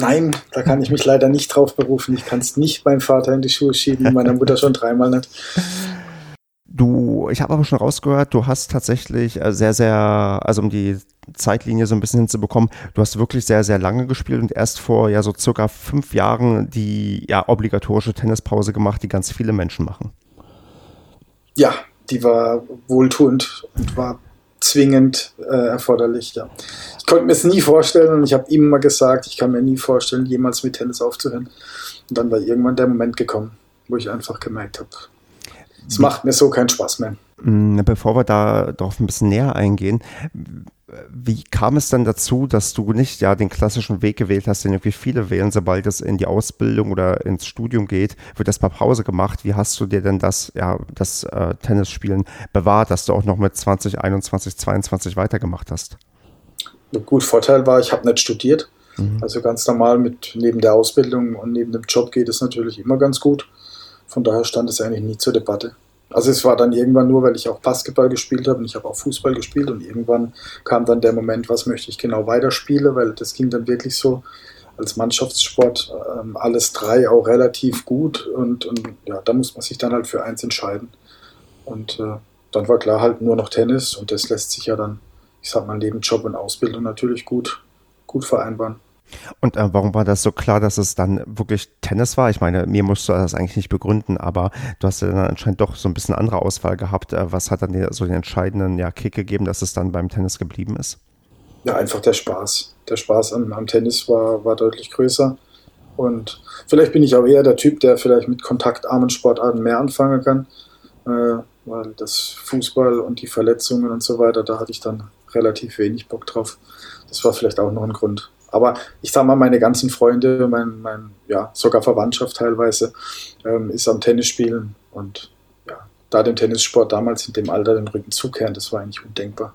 Nein, da kann ich mich leider nicht drauf berufen. Ich kann es nicht meinem Vater in die Schuhe schieben, meiner Mutter schon dreimal nicht. Du, ich habe aber schon rausgehört, du hast tatsächlich äh, sehr, sehr, also um die Zeitlinie so ein bisschen hinzubekommen, du hast wirklich sehr, sehr lange gespielt und erst vor ja so circa fünf Jahren die ja obligatorische Tennispause gemacht, die ganz viele Menschen machen. Ja, die war wohltuend und war zwingend äh, erforderlich, ja. Ich konnte mir es nie vorstellen und ich habe ihm immer gesagt, ich kann mir nie vorstellen, jemals mit Tennis aufzuhören. Und dann war irgendwann der Moment gekommen, wo ich einfach gemerkt habe, es macht mir so keinen Spaß mehr. Mm, bevor wir da darauf ein bisschen näher eingehen, wie kam es dann dazu, dass du nicht ja den klassischen Weg gewählt hast, den irgendwie viele wählen, sobald es in die Ausbildung oder ins Studium geht, wird das bei Pause gemacht. Wie hast du dir denn das, ja, das äh, Tennisspielen bewahrt, dass du auch noch mit 20, 21, 22 weitergemacht hast? Gut, Vorteil war, ich habe nicht studiert. Mhm. Also ganz normal mit neben der Ausbildung und neben dem Job geht es natürlich immer ganz gut. Von daher stand es eigentlich nie zur Debatte. Also es war dann irgendwann nur, weil ich auch Basketball gespielt habe und ich habe auch Fußball gespielt und irgendwann kam dann der Moment, was möchte ich genau weiterspielen, weil das ging dann wirklich so als Mannschaftssport ähm, alles drei auch relativ gut und, und ja, da muss man sich dann halt für eins entscheiden. Und äh, dann war klar halt nur noch Tennis und das lässt sich ja dann, ich sag mal, neben Job und Ausbildung natürlich gut, gut vereinbaren. Und äh, warum war das so klar, dass es dann wirklich Tennis war? Ich meine, mir musst du das eigentlich nicht begründen, aber du hast ja dann anscheinend doch so ein bisschen andere Auswahl gehabt. Äh, was hat dann so den entscheidenden ja, Kick gegeben, dass es dann beim Tennis geblieben ist? Ja, einfach der Spaß. Der Spaß am, am Tennis war, war deutlich größer. Und vielleicht bin ich auch eher der Typ, der vielleicht mit kontaktarmen Sportarten mehr anfangen kann. Äh, weil das Fußball und die Verletzungen und so weiter, da hatte ich dann relativ wenig Bock drauf. Das war vielleicht auch noch ein Grund. Aber ich sag mal, meine ganzen Freunde, mein, mein ja, sogar Verwandtschaft teilweise, ähm, ist am Tennis spielen und ja, da dem Tennissport damals in dem Alter den Rücken zukehren, das war eigentlich undenkbar.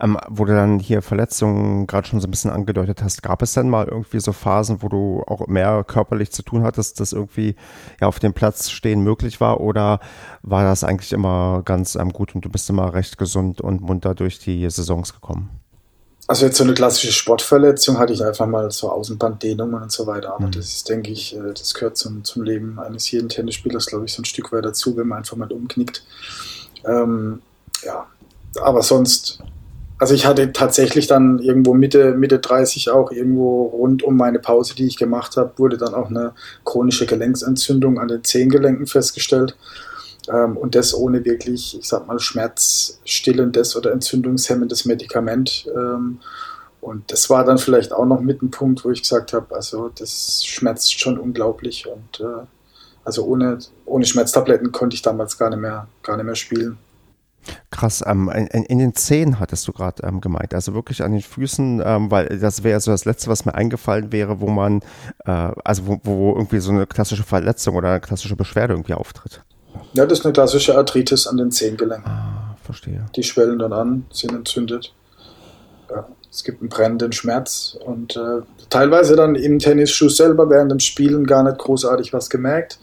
Ähm, wo du dann hier Verletzungen gerade schon so ein bisschen angedeutet hast, gab es dann mal irgendwie so Phasen, wo du auch mehr körperlich zu tun hattest, dass irgendwie ja auf dem Platz stehen möglich war oder war das eigentlich immer ganz ähm, gut und du bist immer recht gesund und munter durch die Saisons gekommen? Also jetzt so eine klassische Sportverletzung hatte ich einfach mal so Außenbanddehnungen und so weiter. Aber mhm. das ist, denke ich, äh, das gehört zum, zum Leben eines jeden Tennisspielers, glaube ich, so ein Stück weit dazu, wenn man einfach mal umknickt. Ähm, ja, aber sonst, also ich hatte tatsächlich dann irgendwo Mitte, Mitte 30 auch irgendwo rund um meine Pause, die ich gemacht habe, wurde dann auch eine chronische Gelenksentzündung an den Zehengelenken festgestellt. Ähm, und das ohne wirklich, ich sag mal, schmerzstillendes oder entzündungshemmendes Medikament. Ähm, und das war dann vielleicht auch noch mit ein Punkt, wo ich gesagt habe, also das schmerzt schon unglaublich. Und äh, also ohne, ohne Schmerztabletten konnte ich damals gar nicht mehr, gar nicht mehr spielen. Krass, ähm, in, in, den Zehen hattest du gerade ähm, gemeint, also wirklich an den Füßen, ähm, weil das wäre so das Letzte, was mir eingefallen wäre, wo man, äh, also wo, wo irgendwie so eine klassische Verletzung oder eine klassische Beschwerde irgendwie auftritt. Ja, das ist eine klassische Arthritis an den Zehengelenken. Ah, verstehe. Die schwellen dann an, sind entzündet. Ja, es gibt einen brennenden Schmerz und äh, teilweise dann im Tennisschuh selber während dem Spielen gar nicht großartig was gemerkt.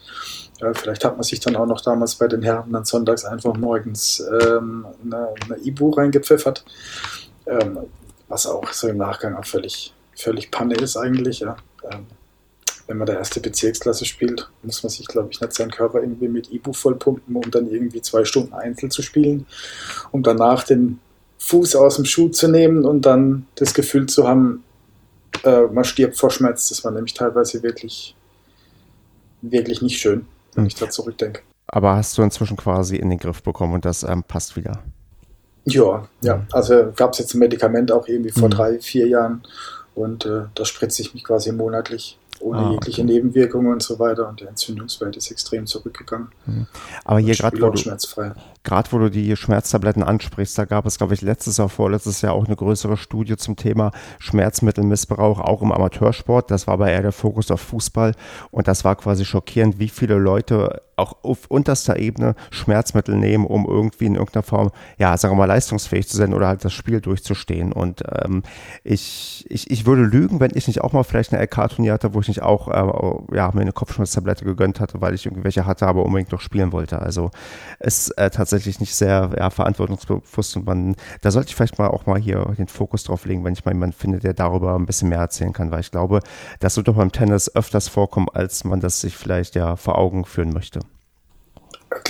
Ja, vielleicht hat man sich dann auch noch damals bei den Herren dann sonntags einfach morgens ähm, eine, eine Ibu reingepfeffert, ähm, was auch so im Nachgang auch völlig, völlig Panne ist eigentlich. Ja. Ähm, wenn man der erste Bezirksklasse spielt, muss man sich, glaube ich, nicht seinen Körper irgendwie mit Ibu vollpumpen, um dann irgendwie zwei Stunden Einzel zu spielen, um danach den Fuß aus dem Schuh zu nehmen und dann das Gefühl zu haben, äh, man stirbt vor Schmerz. Das war nämlich teilweise wirklich, wirklich nicht schön, wenn ich da zurückdenke. Aber hast du inzwischen quasi in den Griff bekommen und das ähm, passt wieder? Ja, ja. Also gab es jetzt ein Medikament auch irgendwie vor mhm. drei, vier Jahren und äh, da spritze ich mich quasi monatlich ohne ah, jegliche okay. Nebenwirkungen und so weiter. Und der Entzündungswert ist extrem zurückgegangen. Mhm. Aber hier gerade, wo, wo du die Schmerztabletten ansprichst, da gab es, glaube ich, letztes Jahr, vorletztes Jahr auch eine größere Studie zum Thema Schmerzmittelmissbrauch, auch im Amateursport. Das war aber eher der Fokus auf Fußball. Und das war quasi schockierend, wie viele Leute auch auf unterster Ebene Schmerzmittel nehmen, um irgendwie in irgendeiner Form, ja, sagen wir mal, leistungsfähig zu sein oder halt das Spiel durchzustehen. Und ähm, ich, ich, ich würde lügen, wenn ich nicht auch mal vielleicht eine LK-Turnier hatte, wo ich nicht auch äh, ja, mir eine Kopfschmerztablette gegönnt hatte, weil ich irgendwelche hatte, aber unbedingt noch spielen wollte. Also ist äh, tatsächlich nicht sehr ja, verantwortungsbewusst und man, da sollte ich vielleicht mal auch mal hier den Fokus drauf legen, wenn ich mal jemanden finde, der darüber ein bisschen mehr erzählen kann, weil ich glaube, das wird doch beim Tennis öfters vorkommen, als man das sich vielleicht ja vor Augen führen möchte.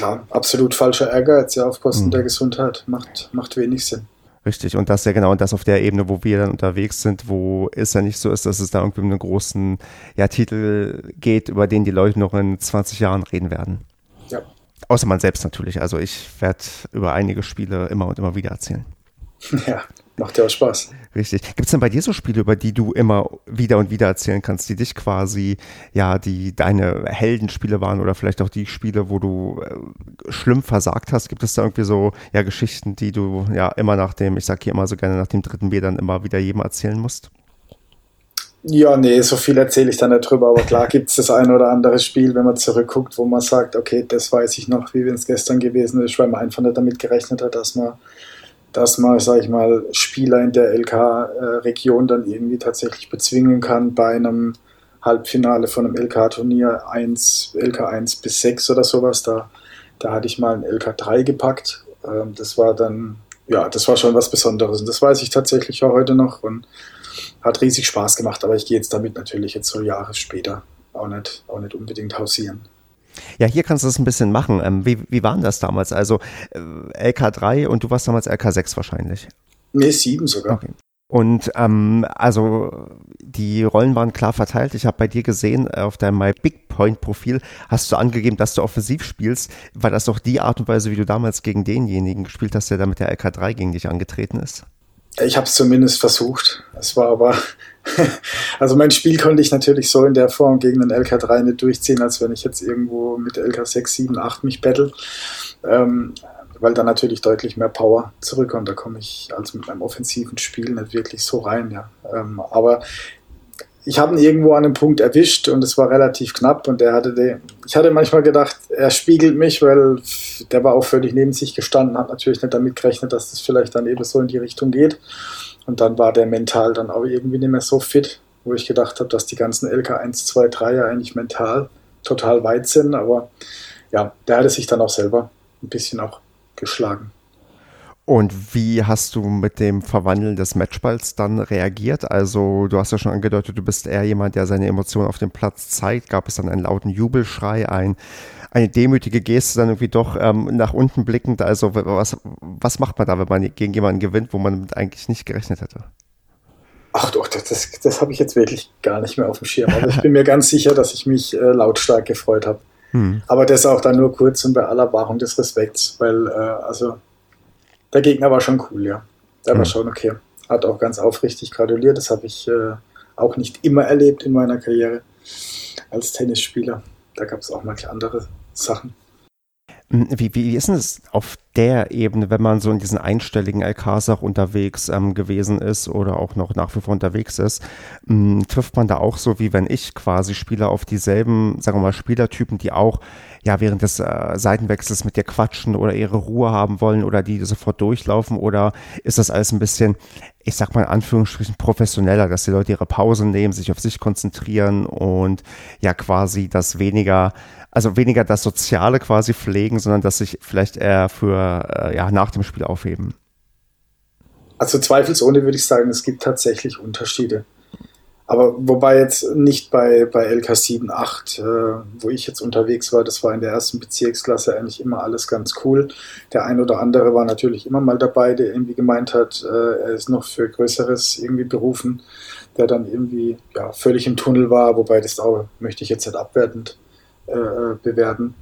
Klar, absolut falscher Ehrgeiz, ja, auf Kosten mhm. der Gesundheit. Macht, macht wenig Sinn. Richtig, und das ist ja genau das auf der Ebene, wo wir dann unterwegs sind, wo es ja nicht so ist, dass es da irgendwie um einen großen ja, Titel geht, über den die Leute noch in 20 Jahren reden werden. Ja. Außer man selbst natürlich. Also ich werde über einige Spiele immer und immer wieder erzählen. *laughs* Ja, macht ja auch Spaß. Richtig. Gibt es denn bei dir so Spiele, über die du immer wieder und wieder erzählen kannst, die dich quasi, ja, die deine Heldenspiele waren oder vielleicht auch die Spiele, wo du äh, schlimm versagt hast? Gibt es da irgendwie so, ja, Geschichten, die du ja immer nach dem, ich sag hier immer so gerne nach dem dritten Bier dann immer wieder jedem erzählen musst? Ja, nee, so viel erzähle ich da nicht drüber, aber klar gibt es das ein oder andere Spiel, wenn man zurückguckt, wo man sagt, okay, das weiß ich noch, wie wenn es gestern gewesen ist, weil man einfach nicht damit gerechnet hat, dass man dass man, sage ich mal, Spieler in der LK-Region dann irgendwie tatsächlich bezwingen kann bei einem Halbfinale von einem LK-Turnier 1, LK 1 bis 6 oder sowas. Da, da hatte ich mal ein LK 3 gepackt. Ähm, das war dann, ja, das war schon was Besonderes. Und das weiß ich tatsächlich auch heute noch und hat riesig Spaß gemacht. Aber ich gehe jetzt damit natürlich jetzt so Jahre später auch nicht, auch nicht unbedingt hausieren. Ja, hier kannst du das ein bisschen machen. Ähm, wie, wie waren das damals? Also äh, LK3 und du warst damals LK6 wahrscheinlich. Nee, 7 sogar. Okay. Und ähm, also die Rollen waren klar verteilt. Ich habe bei dir gesehen, äh, auf deinem My Big Point Profil hast du angegeben, dass du offensiv spielst. War das doch die Art und Weise, wie du damals gegen denjenigen gespielt hast, der da mit der LK3 gegen dich angetreten ist? Ich habe es zumindest versucht. Es war aber, *laughs* also mein Spiel konnte ich natürlich so in der Form gegen den LK3 nicht durchziehen, als wenn ich jetzt irgendwo mit LK6, 7, 8 mich battle. Ähm, weil da natürlich deutlich mehr Power zurückkommt. Da komme ich also mit meinem offensiven Spiel nicht wirklich so rein. Ja. Ähm, aber ich habe ihn irgendwo an einem Punkt erwischt und es war relativ knapp und er hatte den, ich hatte manchmal gedacht, er spiegelt mich, weil der war auch völlig neben sich gestanden, hat natürlich nicht damit gerechnet, dass das vielleicht dann eben so in die Richtung geht. Und dann war der mental dann auch irgendwie nicht mehr so fit, wo ich gedacht habe, dass die ganzen LK 1, 2, 3 ja eigentlich mental total weit sind, aber ja, der hatte sich dann auch selber ein bisschen auch geschlagen. Und wie hast du mit dem Verwandeln des Matchballs dann reagiert? Also, du hast ja schon angedeutet, du bist eher jemand, der seine Emotionen auf dem Platz zeigt. Gab es dann einen lauten Jubelschrei, ein, eine demütige Geste, dann irgendwie doch ähm, nach unten blickend? Also, was, was macht man da, wenn man gegen jemanden gewinnt, wo man eigentlich nicht gerechnet hätte? Ach doch, das, das, das habe ich jetzt wirklich gar nicht mehr auf dem Schirm. Aber ich *laughs* bin mir ganz sicher, dass ich mich äh, lautstark gefreut habe. Hm. Aber das auch dann nur kurz und bei aller Wahrung des Respekts, weil, äh, also der Gegner war schon cool, ja. Der mhm. war schon okay. Hat auch ganz aufrichtig gratuliert. Das habe ich äh, auch nicht immer erlebt in meiner Karriere als Tennisspieler. Da gab es auch mal andere Sachen. Hm, wie, wie ist es auf der Ebene, wenn man so in diesen einstelligen auch unterwegs ähm, gewesen ist oder auch noch nach wie vor unterwegs ist? Ähm, trifft man da auch so, wie wenn ich quasi Spieler auf dieselben, sagen wir mal, Spielertypen, die auch ja während des äh, Seitenwechsels mit dir quatschen oder ihre Ruhe haben wollen oder die sofort durchlaufen? Oder ist das alles ein bisschen, ich sag mal in Anführungsstrichen, professioneller, dass die Leute ihre Pause nehmen, sich auf sich konzentrieren und ja quasi das weniger also weniger das Soziale quasi pflegen, sondern das sich vielleicht eher für äh, ja, nach dem Spiel aufheben? Also zweifelsohne würde ich sagen, es gibt tatsächlich Unterschiede. Aber wobei jetzt nicht bei, bei LK 7, 8, äh, wo ich jetzt unterwegs war, das war in der ersten Bezirksklasse eigentlich immer alles ganz cool. Der ein oder andere war natürlich immer mal dabei, der irgendwie gemeint hat, äh, er ist noch für Größeres irgendwie berufen, der dann irgendwie ja, völlig im Tunnel war, wobei das auch möchte ich jetzt nicht abwertend äh, äh bewerten.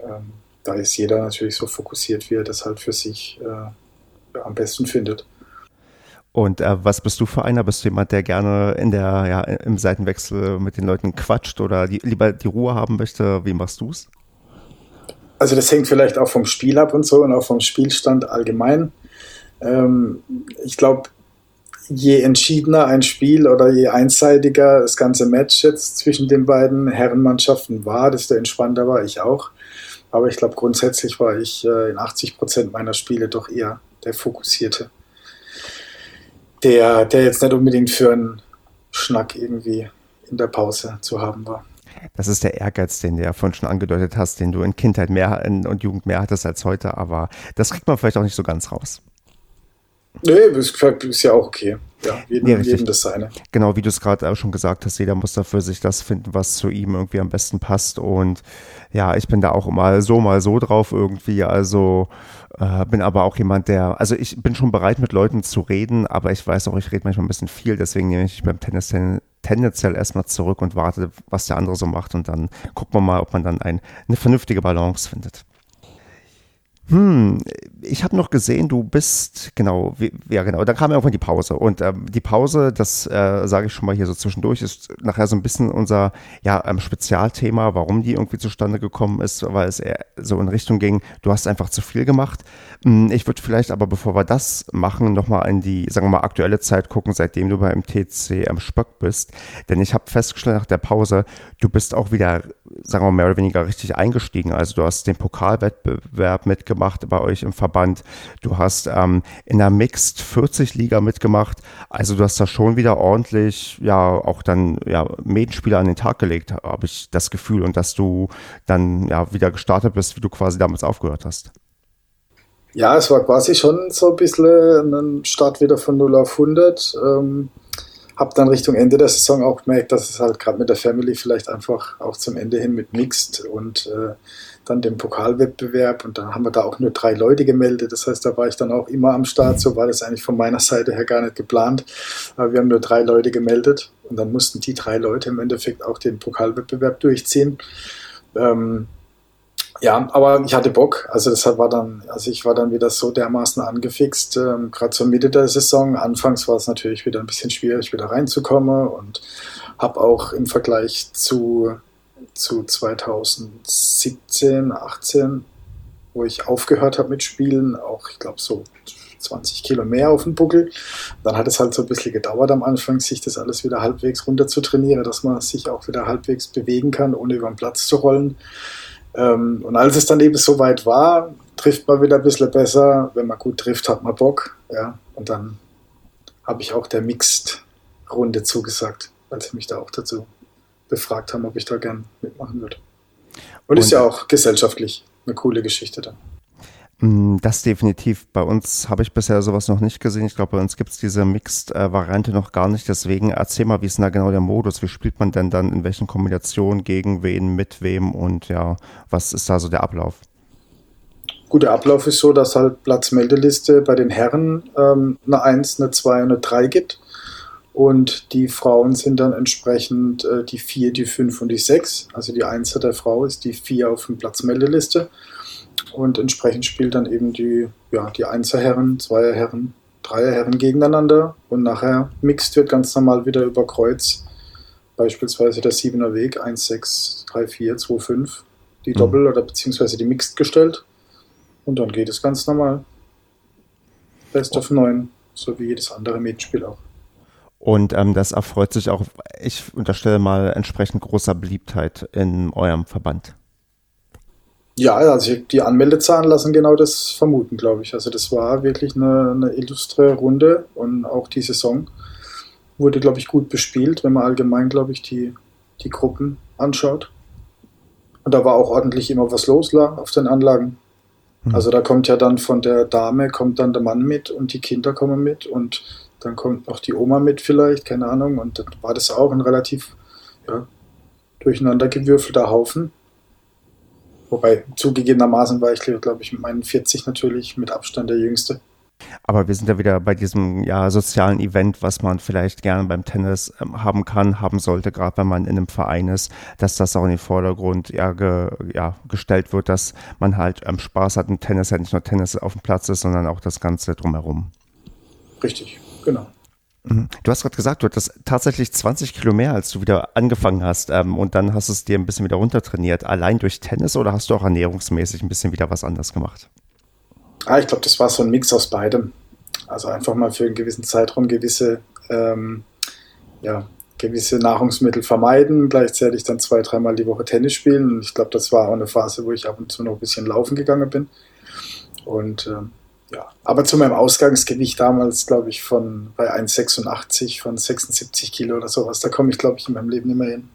Ähm, da ist jeder natürlich so fokussiert, wie er das halt für sich äh, am besten findet. Und äh, was bist du für einer? Bist du jemand, der gerne in der, ja, im Seitenwechsel mit den Leuten quatscht oder die, lieber die Ruhe haben möchte? Wie machst du es? Also das hängt vielleicht auch vom Spiel ab und so und auch vom Spielstand allgemein. Ähm, ich glaube, je entschiedener ein Spiel oder je einseitiger das ganze Match jetzt zwischen den beiden Herrenmannschaften war, desto entspannter war ich auch. Aber ich glaube, grundsätzlich war ich äh, in 80 Prozent meiner Spiele doch eher der Fokussierte der, der jetzt nicht unbedingt für einen Schnack irgendwie in der Pause zu haben war. Das ist der Ehrgeiz, den du ja vorhin schon angedeutet hast, den du in Kindheit mehr und Jugend mehr hattest als heute, aber das kriegt man vielleicht auch nicht so ganz raus. Nee, ist ja auch okay. Ja, jedem, ja, jedem das seine. Genau, wie du es gerade auch schon gesagt hast, jeder muss dafür sich das finden, was zu ihm irgendwie am besten passt. Und ja, ich bin da auch mal so, mal so drauf irgendwie. Also äh, bin aber auch jemand, der, also ich bin schon bereit, mit Leuten zu reden, aber ich weiß auch, ich rede manchmal ein bisschen viel, deswegen nehme ich beim Tennis tendenziell erstmal zurück und warte, was der andere so macht und dann gucken wir mal, ob man dann ein, eine vernünftige Balance findet. Hm, ich habe noch gesehen, du bist, genau, wie, ja genau, da kam irgendwann die Pause. Und ähm, die Pause, das äh, sage ich schon mal hier so zwischendurch, ist nachher so ein bisschen unser ja, ähm, Spezialthema, warum die irgendwie zustande gekommen ist, weil es eher so in Richtung ging, du hast einfach zu viel gemacht. Hm, ich würde vielleicht aber, bevor wir das machen, nochmal in die, sagen wir mal, aktuelle Zeit gucken, seitdem du beim TC am Spöck bist. Denn ich habe festgestellt nach der Pause, du bist auch wieder, sagen wir mal, mehr oder weniger richtig eingestiegen. Also du hast den Pokalwettbewerb mitgemacht mitgemacht bei euch im Verband. Du hast ähm, in der Mixed 40 Liga mitgemacht. Also du hast da schon wieder ordentlich, ja, auch dann, ja, Medenspieler an den Tag gelegt, habe ich das Gefühl. Und dass du dann, ja, wieder gestartet bist, wie du quasi damals aufgehört hast. Ja, es war quasi schon so ein bisschen ein Start wieder von 0 auf 100. Ähm, hab dann Richtung Ende der Saison auch gemerkt, dass es halt gerade mit der Family vielleicht einfach auch zum Ende hin mit Mixed und äh, dann dem Pokalwettbewerb und dann haben wir da auch nur drei Leute gemeldet. Das heißt, da war ich dann auch immer am Start. So war das eigentlich von meiner Seite her gar nicht geplant. Aber wir haben nur drei Leute gemeldet und dann mussten die drei Leute im Endeffekt auch den Pokalwettbewerb durchziehen. Ähm, ja, aber ich hatte Bock. Also deshalb war dann, also ich war dann wieder so dermaßen angefixt, ähm, gerade zur Mitte der Saison. Anfangs war es natürlich wieder ein bisschen schwierig, wieder reinzukommen und habe auch im Vergleich zu zu 2017, 18, wo ich aufgehört habe mit Spielen, auch ich glaube so 20 Kilo mehr auf dem Buckel. Dann hat es halt so ein bisschen gedauert am Anfang, sich das alles wieder halbwegs runter zu trainieren, dass man sich auch wieder halbwegs bewegen kann, ohne über den Platz zu rollen. Ähm, und als es dann eben so weit war, trifft man wieder ein bisschen besser. Wenn man gut trifft, hat man Bock. Ja. Und dann habe ich auch der Mixed-Runde zugesagt, weil sie mich da auch dazu befragt haben, ob ich da gern mitmachen würde. Und, Und ist ja auch gesellschaftlich eine coole Geschichte dann. Mm, das definitiv. Bei uns habe ich bisher sowas noch nicht gesehen. Ich glaube, bei uns gibt es diese Mixed-Variante noch gar nicht. Deswegen erzähl mal, wie ist denn da genau der Modus? Wie spielt man denn dann in welchen Kombinationen, gegen wen, mit wem und ja, was ist da so der Ablauf? Gut, der Ablauf ist so, dass halt Platzmeldeliste bei den Herren ähm, eine 1, eine 2 und eine 3 gibt. Und die Frauen sind dann entsprechend äh, die 4, die 5 und die 6. Also die 1 der Frau ist die 4 auf dem Platzmeldeliste. Und entsprechend spielt dann eben die, ja, die 1er Herren, 2er Herren, 3er Herren gegeneinander. Und nachher mixt wird ganz normal wieder über Kreuz. Beispielsweise der 7er Weg, 1, 6, 3, 4, 2, 5. Die mhm. Doppel- oder beziehungsweise die Mixed gestellt. Und dann geht es ganz normal. Best of 9, so wie jedes andere Mädchenspiel auch. Und ähm, das erfreut sich auch, ich unterstelle mal, entsprechend großer Beliebtheit in eurem Verband. Ja, also die Anmeldezahlen lassen genau das vermuten, glaube ich. Also das war wirklich eine, eine illustre Runde und auch die Saison wurde, glaube ich, gut bespielt, wenn man allgemein, glaube ich, die, die Gruppen anschaut. Und da war auch ordentlich immer was los auf den Anlagen. Mhm. Also da kommt ja dann von der Dame, kommt dann der Mann mit und die Kinder kommen mit und dann kommt noch die Oma mit vielleicht, keine Ahnung. Und dann war das auch ein relativ ja, durcheinandergewürfelter Haufen. Wobei zugegebenermaßen war ich, glaube ich, mit meinen 40 natürlich mit Abstand der Jüngste. Aber wir sind ja wieder bei diesem ja, sozialen Event, was man vielleicht gerne beim Tennis ähm, haben kann, haben sollte, gerade wenn man in einem Verein ist, dass das auch in den Vordergrund ja, ge, ja gestellt wird, dass man halt ähm, Spaß hat. Und Tennis ja nicht nur Tennis auf dem Platz ist, sondern auch das Ganze drumherum. Richtig, genau. Mhm. Du hast gerade gesagt, du hattest tatsächlich 20 Kilo mehr, als du wieder angefangen hast. Ähm, und dann hast du es dir ein bisschen wieder runtertrainiert. Allein durch Tennis oder hast du auch ernährungsmäßig ein bisschen wieder was anders gemacht? Ah, ich glaube, das war so ein Mix aus beidem. Also einfach mal für einen gewissen Zeitraum gewisse, ähm, ja, gewisse Nahrungsmittel vermeiden, gleichzeitig dann zwei, dreimal die Woche Tennis spielen. Und ich glaube, das war auch eine Phase, wo ich ab und zu noch ein bisschen laufen gegangen bin. Und ähm, ja, aber zu meinem Ausgangsgewicht damals, glaube ich, von bei 1,86 von 76 Kilo oder sowas, da komme ich, glaube ich, in meinem Leben immer hin.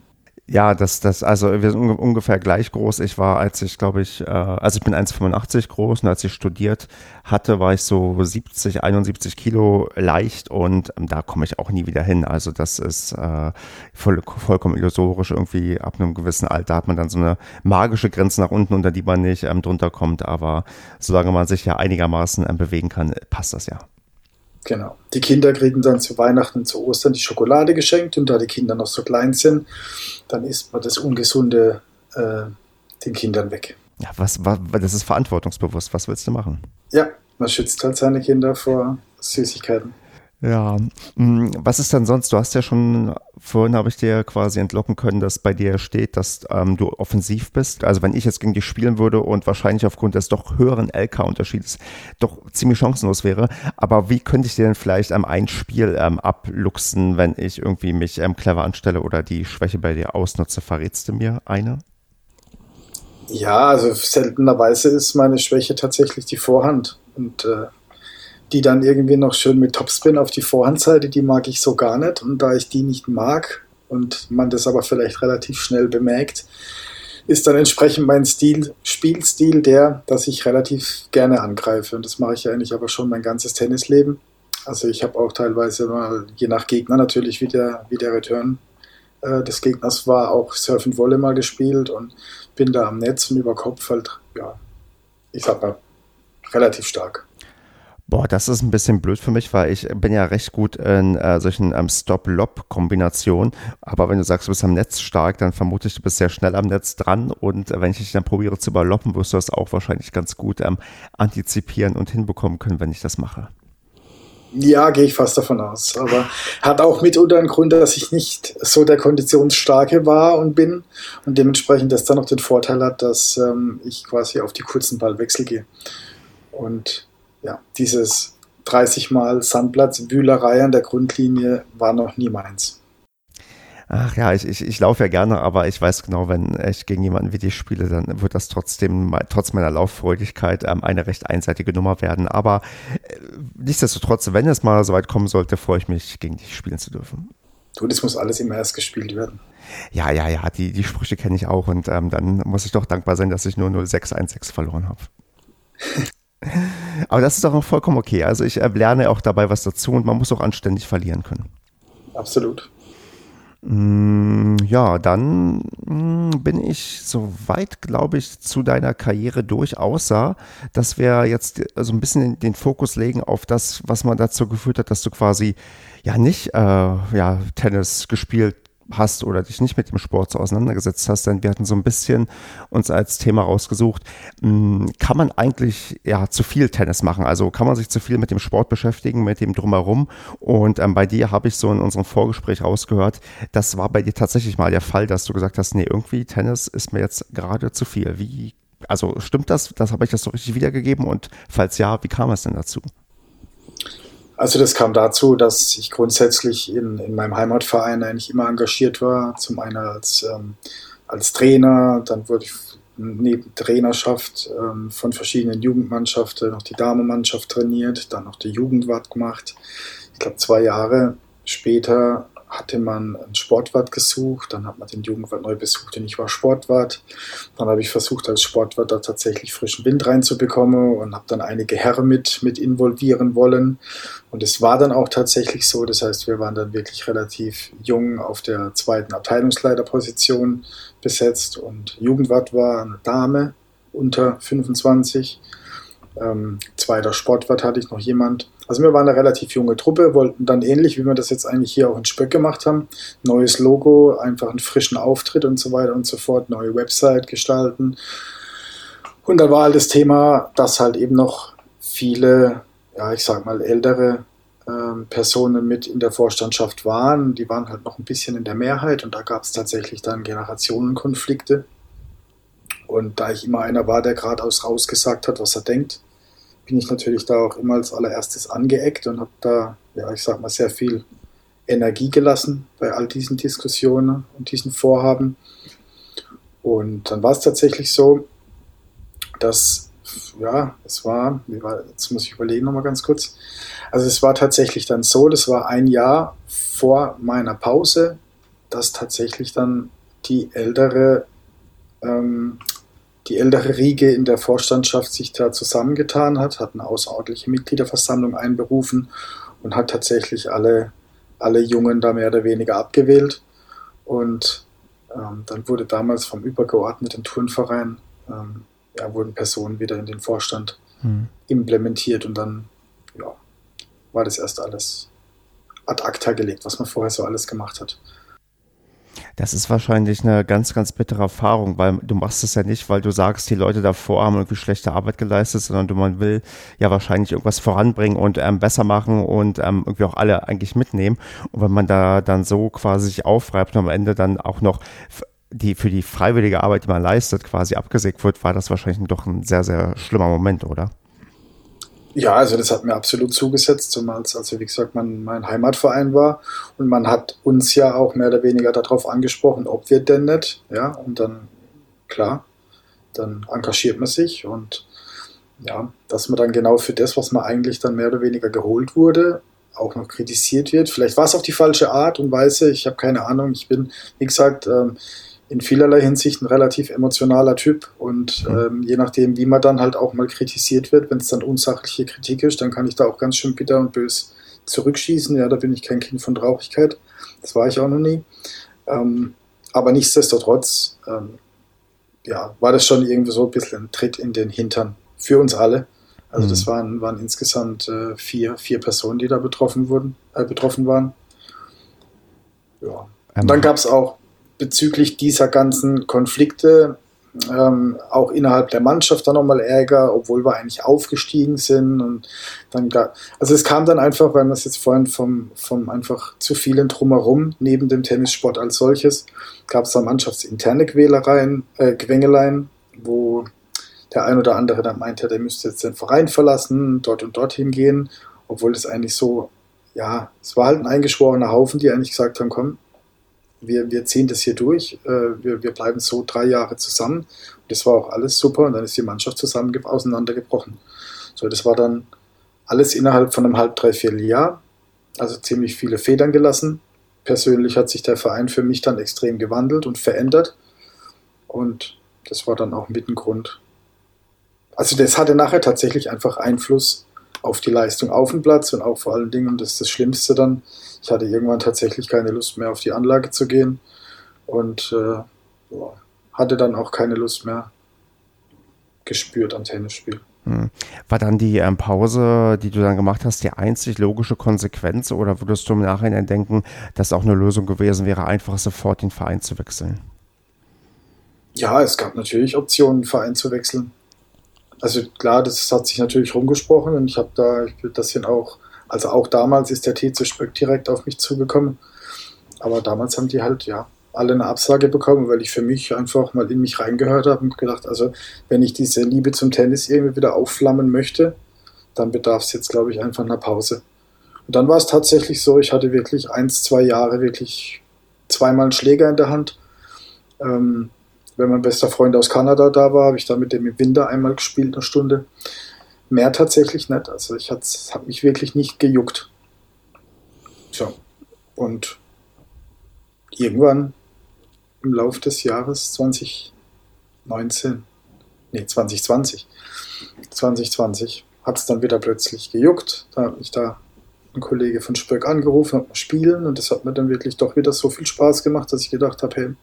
Ja, das, das, also wir sind ungefähr gleich groß. Ich war, als ich, glaube ich, äh, also ich bin 1,85 groß und als ich studiert hatte, war ich so 70, 71 Kilo leicht und ähm, da komme ich auch nie wieder hin. Also das ist äh, voll, vollkommen illusorisch. Irgendwie ab einem gewissen Alter hat man dann so eine magische Grenze nach unten, unter die man nicht ähm, drunter kommt. Aber solange man sich ja einigermaßen ähm, bewegen kann, passt das ja. Genau. Die Kinder kriegen dann zu Weihnachten und zu Ostern die Schokolade geschenkt und da die Kinder noch so klein sind, dann isst man das Ungesunde äh, den Kindern weg. Ja, was, was, das ist verantwortungsbewusst. Was willst du machen? Ja, man schützt halt seine Kinder vor Süßigkeiten. Ja, mm, was ist denn sonst? Du hast ja schon, vorhin habe ich dir quasi entlocken können, dass bei dir steht, dass ähm, du offensiv bist. Also wenn ich jetzt gegen dich spielen würde und wahrscheinlich aufgrund des doch höheren LK-Unterschiedes doch ziemlich chancenlos wäre, aber wie könnte ich dir denn vielleicht ähm, ein Spiel ähm, abluchsen, wenn ich irgendwie mich ähm, clever anstelle oder die Schwäche bei dir ausnutze? Verrätst du mir eine? Ja, also seltenerweise ist meine Schwäche tatsächlich die Vorhand. Und äh, die dann irgendwie noch schön mit Topspin auf die Vorhandseite, die mag ich so gar nicht. Und da ich die nicht mag und man das aber vielleicht relativ schnell bemerkt, ist dann entsprechend mein Stil, Spielstil der, dass ich relativ gerne angreife. Und das mache ich eigentlich aber schon mein ganzes Tennisleben. Also ich habe auch teilweise mal, je nach Gegner natürlich, wie der, wie der Return äh, des Gegners war, auch Surf and Volley mal gespielt und bin da am Netz und über Kopf halt, ja, ich sag mal, relativ stark. Boah, das ist ein bisschen blöd für mich, weil ich bin ja recht gut in äh, solchen ähm, Stop-Lob-Kombinationen. Aber wenn du sagst, du bist am Netz stark, dann vermute ich, du bist sehr schnell am Netz dran. Und äh, wenn ich dich dann probiere zu überloppen, wirst du das auch wahrscheinlich ganz gut ähm, antizipieren und hinbekommen können, wenn ich das mache. Ja, gehe ich fast davon aus. Aber hat auch mitunter einen Grund, dass ich nicht so der Konditionsstarke war und bin und dementsprechend das dann noch den Vorteil hat, dass ähm, ich quasi auf die kurzen Ballwechsel gehe. Und ja, dieses 30 Mal Sandplatz, Wühlerei an der Grundlinie war noch nie meins. Ach ja, ich, ich, ich laufe ja gerne, aber ich weiß genau, wenn ich gegen jemanden wie dich spiele, dann wird das trotzdem, trotz meiner Lauffreudigkeit, ähm, eine recht einseitige Nummer werden. Aber äh, nichtsdestotrotz, wenn es mal so weit kommen sollte, freue ich mich, gegen dich spielen zu dürfen. Du, das muss alles immer erst gespielt werden. Ja, ja, ja, die, die Sprüche kenne ich auch und ähm, dann muss ich doch dankbar sein, dass ich nur 0616 verloren habe. *laughs* Aber das ist auch vollkommen okay. Also ich äh, lerne auch dabei was dazu und man muss auch anständig verlieren können. Absolut. Mm, ja, dann mm, bin ich soweit, glaube ich, zu deiner Karriere durch, außer dass wir jetzt so ein bisschen den Fokus legen auf das, was man dazu geführt hat, dass du quasi ja nicht äh, ja, Tennis gespielt hast oder dich nicht mit dem Sport so auseinandergesetzt hast, denn wir hatten so ein bisschen uns als Thema rausgesucht, hm, kann man eigentlich ja zu viel Tennis machen? Also kann man sich zu viel mit dem Sport beschäftigen, mit dem drumherum? Und ähm, bei dir habe ich so in unserem Vorgespräch rausgehört, das war bei dir tatsächlich mal der Fall, dass du gesagt hast, nee, irgendwie Tennis ist mir jetzt gerade zu viel. Wie, also stimmt das? Das habe ich das so richtig wiedergegeben und falls ja, wie kam es denn dazu? Also das kam dazu, dass ich grundsätzlich in, in meinem Heimatverein eigentlich immer engagiert war. Zum einen als, ähm, als Trainer, dann wurde ich neben Trainerschaft ähm, von verschiedenen Jugendmannschaften noch die Damenmannschaft trainiert, dann noch die Jugendwart gemacht. Ich glaube, zwei Jahre später hatte man einen Sportwart gesucht, dann hat man den Jugendwart neu besucht und ich war Sportwart. Dann habe ich versucht, als Sportwart da tatsächlich frischen Wind reinzubekommen und habe dann einige Herren mit, mit involvieren wollen. Und es war dann auch tatsächlich so, das heißt, wir waren dann wirklich relativ jung auf der zweiten Abteilungsleiterposition besetzt und Jugendwart war eine Dame unter 25. Ähm, zweiter Sportwart hatte ich noch jemand also wir waren eine relativ junge Truppe, wollten dann ähnlich, wie wir das jetzt eigentlich hier auch in Spöck gemacht haben, neues Logo, einfach einen frischen Auftritt und so weiter und so fort, neue Website gestalten. Und da war halt das Thema, dass halt eben noch viele, ja, ich sag mal, ältere ähm, Personen mit in der Vorstandschaft waren. Die waren halt noch ein bisschen in der Mehrheit und da gab es tatsächlich dann Generationenkonflikte. Und da ich immer einer war, der geradeaus rausgesagt hat, was er denkt, bin ich natürlich da auch immer als allererstes angeeckt und habe da, ja, ich sag mal, sehr viel Energie gelassen bei all diesen Diskussionen und diesen Vorhaben. Und dann war es tatsächlich so, dass, ja, es war, jetzt muss ich überlegen nochmal ganz kurz. Also es war tatsächlich dann so, das war ein Jahr vor meiner Pause, dass tatsächlich dann die ältere ähm, die ältere Riege in der Vorstandschaft sich da zusammengetan hat, hat eine außerordentliche Mitgliederversammlung einberufen und hat tatsächlich alle, alle Jungen da mehr oder weniger abgewählt. Und ähm, dann wurde damals vom übergeordneten Turnverein, ähm, ja, wurden Personen wieder in den Vorstand hm. implementiert und dann ja, war das erst alles ad acta gelegt, was man vorher so alles gemacht hat. Das ist wahrscheinlich eine ganz, ganz bittere Erfahrung, weil du machst es ja nicht, weil du sagst, die Leute davor haben irgendwie schlechte Arbeit geleistet, sondern du, man will ja wahrscheinlich irgendwas voranbringen und ähm, besser machen und ähm, irgendwie auch alle eigentlich mitnehmen. Und wenn man da dann so quasi sich aufreibt und am Ende dann auch noch die für die freiwillige Arbeit, die man leistet, quasi abgesägt wird, war das wahrscheinlich doch ein sehr, sehr schlimmer Moment, oder? Ja, also das hat mir absolut zugesetzt, zumal es, also wie gesagt, mein, mein Heimatverein war. Und man hat uns ja auch mehr oder weniger darauf angesprochen, ob wir denn nicht, ja, und dann, klar, dann engagiert man sich und ja, dass man dann genau für das, was man eigentlich dann mehr oder weniger geholt wurde, auch noch kritisiert wird. Vielleicht war es auf die falsche Art und Weise, ich habe keine Ahnung, ich bin, wie gesagt, ähm, in vielerlei Hinsicht ein relativ emotionaler Typ und mhm. ähm, je nachdem, wie man dann halt auch mal kritisiert wird, wenn es dann unsachliche Kritik ist, dann kann ich da auch ganz schön bitter und bös zurückschießen. Ja, da bin ich kein Kind von Traurigkeit. Das war ich auch noch nie. Ähm, aber nichtsdestotrotz, ähm, ja, war das schon irgendwie so ein bisschen ein Tritt in den Hintern für uns alle. Also mhm. das waren, waren insgesamt äh, vier, vier Personen, die da betroffen wurden, äh, betroffen waren. Ja. Und dann gab es auch bezüglich dieser ganzen Konflikte ähm, auch innerhalb der Mannschaft dann nochmal Ärger, obwohl wir eigentlich aufgestiegen sind. Und dann gab, also es kam dann einfach, weil man es jetzt vorhin vom, vom einfach zu vielen drumherum, neben dem Tennissport als solches, gab es da mannschaftsinterne Quälereien, äh, Quengeleien, wo der ein oder andere dann meinte, der müsste jetzt den Verein verlassen, dort und dorthin gehen, obwohl es eigentlich so, ja, es war halt ein eingeschworener Haufen, die eigentlich gesagt haben, komm, wir, wir ziehen das hier durch, äh, wir, wir bleiben so drei Jahre zusammen. Und das war auch alles super und dann ist die Mannschaft zusammen auseinandergebrochen. So, das war dann alles innerhalb von einem halb, dreiviertel Jahr, also ziemlich viele Federn gelassen. Persönlich hat sich der Verein für mich dann extrem gewandelt und verändert und das war dann auch mit ein Grund. Also das hatte nachher tatsächlich einfach Einfluss auf die Leistung auf dem Platz und auch vor allen Dingen, und das ist das Schlimmste dann, ich hatte irgendwann tatsächlich keine Lust mehr auf die Anlage zu gehen und äh, hatte dann auch keine Lust mehr gespürt am Tennisspiel. Hm. War dann die ähm, Pause, die du dann gemacht hast, die einzig logische Konsequenz oder würdest du im Nachhinein denken, dass auch eine Lösung gewesen wäre, einfach sofort den Verein zu wechseln? Ja, es gab natürlich Optionen, den Verein zu wechseln. Also klar, das hat sich natürlich rumgesprochen und ich habe da, ich will das hier auch also auch damals ist der TC Spöck direkt auf mich zugekommen. Aber damals haben die halt, ja, alle eine Absage bekommen, weil ich für mich einfach mal in mich reingehört habe und gedacht, also wenn ich diese Liebe zum Tennis irgendwie wieder aufflammen möchte, dann bedarf es jetzt, glaube ich, einfach einer Pause. Und dann war es tatsächlich so, ich hatte wirklich eins, zwei Jahre wirklich zweimal einen Schläger in der Hand. Ähm, wenn mein bester Freund aus Kanada da war, habe ich da mit dem im Winter einmal gespielt, eine Stunde. Mehr tatsächlich nicht. Also ich habe mich wirklich nicht gejuckt. So. Und irgendwann im Laufe des Jahres 2019, nee, 2020, 2020 hat es dann wieder plötzlich gejuckt. Da hat mich da ein Kollege von Spöck angerufen, hat mal spielen und das hat mir dann wirklich doch wieder so viel Spaß gemacht, dass ich gedacht habe, hey,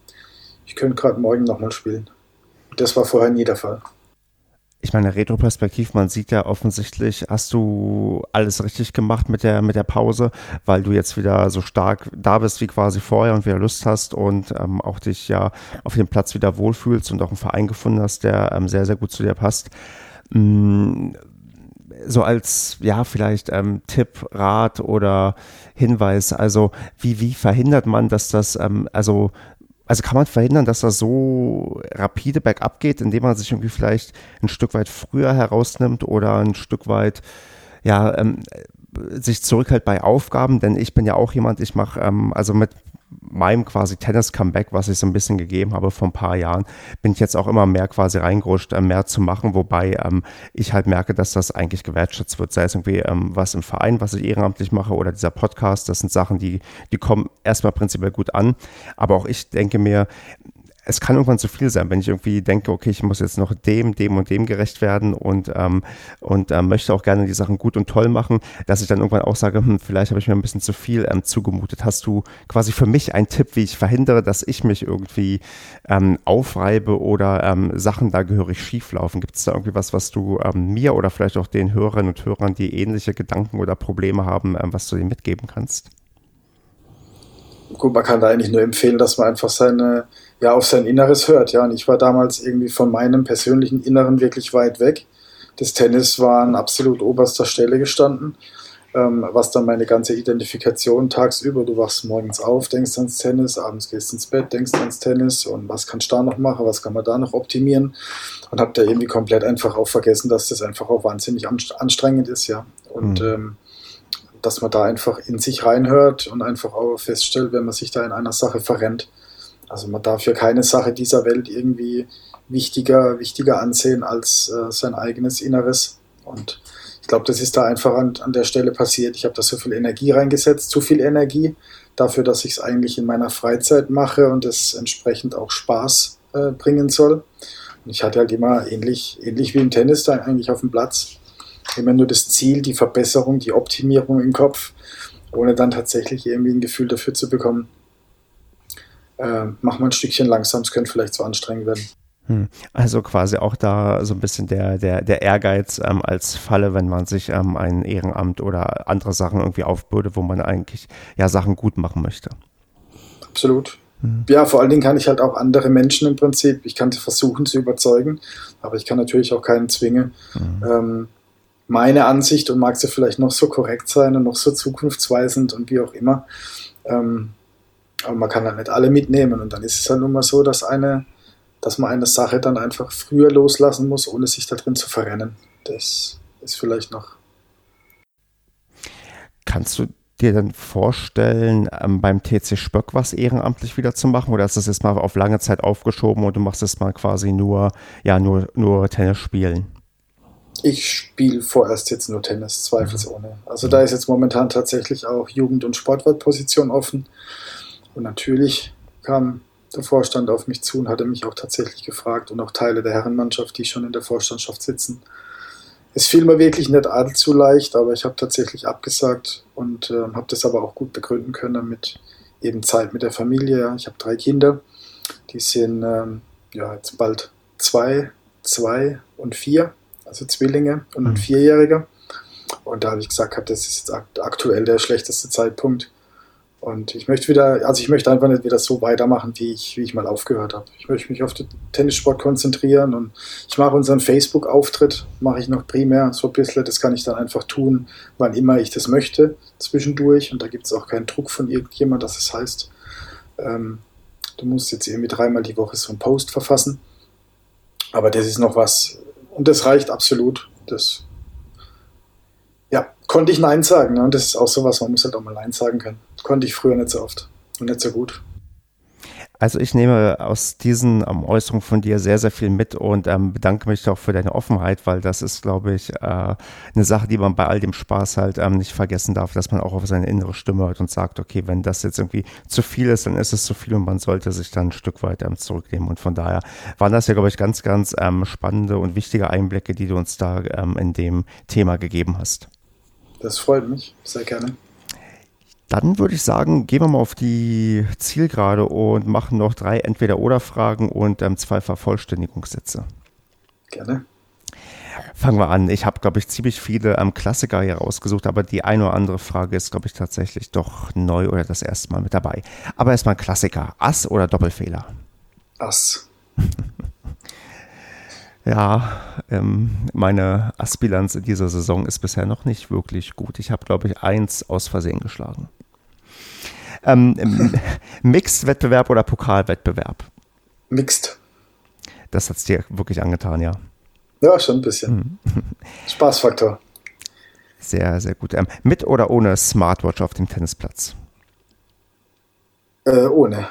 ich könnte gerade morgen nochmal spielen. Das war vorher nie der Fall ich meine, retroperspektiv, man sieht ja offensichtlich, hast du alles richtig gemacht mit der, mit der Pause, weil du jetzt wieder so stark da bist wie quasi vorher und wieder Lust hast und ähm, auch dich ja auf dem Platz wieder wohlfühlst und auch einen Verein gefunden hast, der ähm, sehr, sehr gut zu dir passt. Mm, so als, ja, vielleicht ähm, Tipp, Rat oder Hinweis, also wie, wie verhindert man, dass das, ähm, also also kann man verhindern, dass das so rapide bergab geht, indem man sich irgendwie vielleicht ein Stück weit früher herausnimmt oder ein Stück weit, ja, ähm, sich zurückhält bei Aufgaben, denn ich bin ja auch jemand, ich mache, ähm, also mit meinem quasi Tennis-Comeback, was ich so ein bisschen gegeben habe vor ein paar Jahren, bin ich jetzt auch immer mehr quasi reingerutscht, äh, mehr zu machen, wobei ähm, ich halt merke, dass das eigentlich gewertschätzt wird, sei es irgendwie ähm, was im Verein, was ich ehrenamtlich mache oder dieser Podcast, das sind Sachen, die, die kommen erstmal prinzipiell gut an, aber auch ich denke mir, es kann irgendwann zu viel sein, wenn ich irgendwie denke, okay, ich muss jetzt noch dem, dem und dem gerecht werden und, ähm, und ähm, möchte auch gerne die Sachen gut und toll machen, dass ich dann irgendwann auch sage, hm, vielleicht habe ich mir ein bisschen zu viel ähm, zugemutet. Hast du quasi für mich einen Tipp, wie ich verhindere, dass ich mich irgendwie ähm, aufreibe oder ähm, Sachen da gehörig schief laufen? Gibt es da irgendwie was, was du ähm, mir oder vielleicht auch den Hörerinnen und Hörern, die ähnliche Gedanken oder Probleme haben, ähm, was du ihnen mitgeben kannst? Gut, man kann da eigentlich nur empfehlen, dass man einfach seine ja auf sein Inneres hört. Ja, und ich war damals irgendwie von meinem persönlichen Inneren wirklich weit weg. Das Tennis war an absolut oberster Stelle gestanden, ähm, was dann meine ganze Identifikation tagsüber. Du wachst morgens auf, denkst ans Tennis, abends gehst ins Bett, denkst ans Tennis und was kannst du da noch machen, was kann man da noch optimieren und habe da irgendwie komplett einfach auch vergessen, dass das einfach auch wahnsinnig anstrengend ist, ja. Und mhm. ähm, dass man da einfach in sich reinhört und einfach auch feststellt, wenn man sich da in einer Sache verrennt, also man darf ja keine Sache dieser Welt irgendwie wichtiger, wichtiger ansehen als äh, sein eigenes Inneres. Und ich glaube, das ist da einfach an, an der Stelle passiert. Ich habe da so viel Energie reingesetzt, zu viel Energie dafür, dass ich es eigentlich in meiner Freizeit mache und es entsprechend auch Spaß äh, bringen soll. Und ich hatte halt immer ähnlich, ähnlich wie im Tennis da eigentlich auf dem Platz immer nur das Ziel, die Verbesserung, die Optimierung im Kopf, ohne dann tatsächlich irgendwie ein Gefühl dafür zu bekommen, äh, mach mal ein Stückchen langsam, es könnte vielleicht zu anstrengend werden. Hm. Also quasi auch da so ein bisschen der, der, der Ehrgeiz ähm, als Falle, wenn man sich ähm, ein Ehrenamt oder andere Sachen irgendwie aufbürdet, wo man eigentlich ja Sachen gut machen möchte. Absolut. Hm. Ja, vor allen Dingen kann ich halt auch andere Menschen im Prinzip, ich kann sie versuchen zu überzeugen, aber ich kann natürlich auch keinen zwingen. Hm. Ähm, meine Ansicht und mag sie vielleicht noch so korrekt sein und noch so zukunftsweisend und wie auch immer. Ähm, aber man kann halt nicht alle mitnehmen und dann ist es halt nun mal so, dass eine, dass man eine Sache dann einfach früher loslassen muss, ohne sich da drin zu verrennen. Das ist vielleicht noch. Kannst du dir dann vorstellen, ähm, beim TC Spöck was ehrenamtlich wieder zu machen oder ist das jetzt mal auf lange Zeit aufgeschoben und du machst es mal quasi nur, ja, nur, nur Tennis spielen? Ich spiele vorerst jetzt nur Tennis, zweifelsohne. Also da ist jetzt momentan tatsächlich auch Jugend- und Sportwartposition offen. Und natürlich kam der Vorstand auf mich zu und hatte mich auch tatsächlich gefragt und auch Teile der Herrenmannschaft, die schon in der Vorstandschaft sitzen. Es fiel mir wirklich nicht allzu leicht, aber ich habe tatsächlich abgesagt und äh, habe das aber auch gut begründen können mit eben Zeit mit der Familie. Ich habe drei Kinder, die sind ähm, ja jetzt bald zwei, zwei und vier, also Zwillinge und ein mhm. Vierjähriger. Und da habe ich gesagt, das ist jetzt aktuell der schlechteste Zeitpunkt, und ich möchte wieder, also ich möchte einfach nicht wieder so weitermachen, wie ich, wie ich mal aufgehört habe. Ich möchte mich auf den Tennissport konzentrieren und ich mache unseren Facebook-Auftritt, mache ich noch primär so ein bisschen. Das kann ich dann einfach tun, wann immer ich das möchte, zwischendurch. Und da gibt es auch keinen Druck von irgendjemand, dass es heißt, ähm, du musst jetzt irgendwie dreimal die Woche so einen Post verfassen. Aber das ist noch was, und das reicht absolut. Das ja, konnte ich Nein sagen. Ne? Das ist auch sowas, man muss halt auch mal Nein sagen können. Konnte ich früher nicht so oft und nicht so gut. Also ich nehme aus diesen ähm, Äußerungen von dir sehr, sehr viel mit und ähm, bedanke mich auch für deine Offenheit, weil das ist, glaube ich, äh, eine Sache, die man bei all dem Spaß halt ähm, nicht vergessen darf, dass man auch auf seine innere Stimme hört und sagt, okay, wenn das jetzt irgendwie zu viel ist, dann ist es zu viel und man sollte sich dann ein Stück weit ähm, zurücknehmen. Und von daher waren das ja, glaube ich, ganz, ganz ähm, spannende und wichtige Einblicke, die du uns da ähm, in dem Thema gegeben hast. Das freut mich, sehr gerne. Dann würde ich sagen, gehen wir mal auf die Zielgerade und machen noch drei Entweder-Oder-Fragen und ähm, zwei Vervollständigungssätze. Gerne. Fangen wir an. Ich habe, glaube ich, ziemlich viele ähm, Klassiker hier rausgesucht, aber die eine oder andere Frage ist, glaube ich, tatsächlich doch neu oder das erste Mal mit dabei. Aber erstmal Klassiker. Ass oder Doppelfehler? Ass. *laughs* Ja, ähm, meine Aspbilanz in dieser Saison ist bisher noch nicht wirklich gut. Ich habe, glaube ich, eins aus Versehen geschlagen. Ähm, *laughs* Mixed-Wettbewerb oder Pokalwettbewerb? Mixed. Das hat es dir wirklich angetan, ja. Ja, schon ein bisschen. Mhm. *laughs* Spaßfaktor. Sehr, sehr gut. Ähm, mit oder ohne Smartwatch auf dem Tennisplatz? Äh, ohne.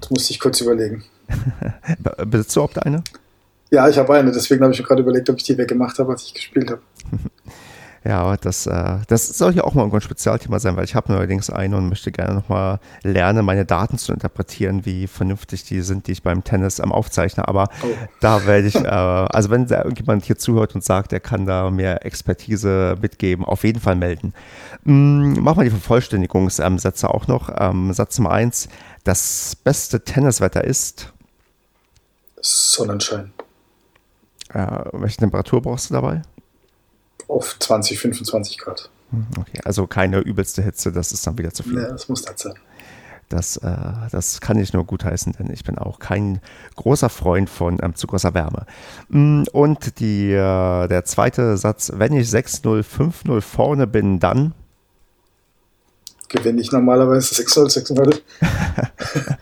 Das musste ich kurz überlegen. *laughs* Besitzt du überhaupt eine? Ja, ich habe eine, deswegen habe ich mir gerade überlegt, ob ich die weggemacht habe, als ich gespielt habe. *laughs* Ja, das, äh, das soll hier auch mal ein Spezialthema sein, weil ich habe neuerdings eine und möchte gerne nochmal lernen, meine Daten zu interpretieren, wie vernünftig die sind, die ich beim Tennis am aufzeichne. Aber oh. da werde ich, äh, *laughs* also wenn da irgendjemand hier zuhört und sagt, er kann da mehr Expertise mitgeben, auf jeden Fall melden. Ähm, machen wir die Vervollständigungssätze auch noch. Ähm, Satz Nummer eins, das beste Tenniswetter ist Sonnenschein. Äh, welche Temperatur brauchst du dabei? Auf 20, 25 Grad. Hm, okay, also keine übelste Hitze, das ist dann wieder zu viel. Ja, das muss das sein. Das, äh, das kann ich nur gutheißen, denn ich bin auch kein großer Freund von ähm, zu großer Wärme. Hm, und die, äh, der zweite Satz, wenn ich 6-0, 5-0 vorne bin, dann gewinne ich normalerweise 6-0, 6-0. *laughs*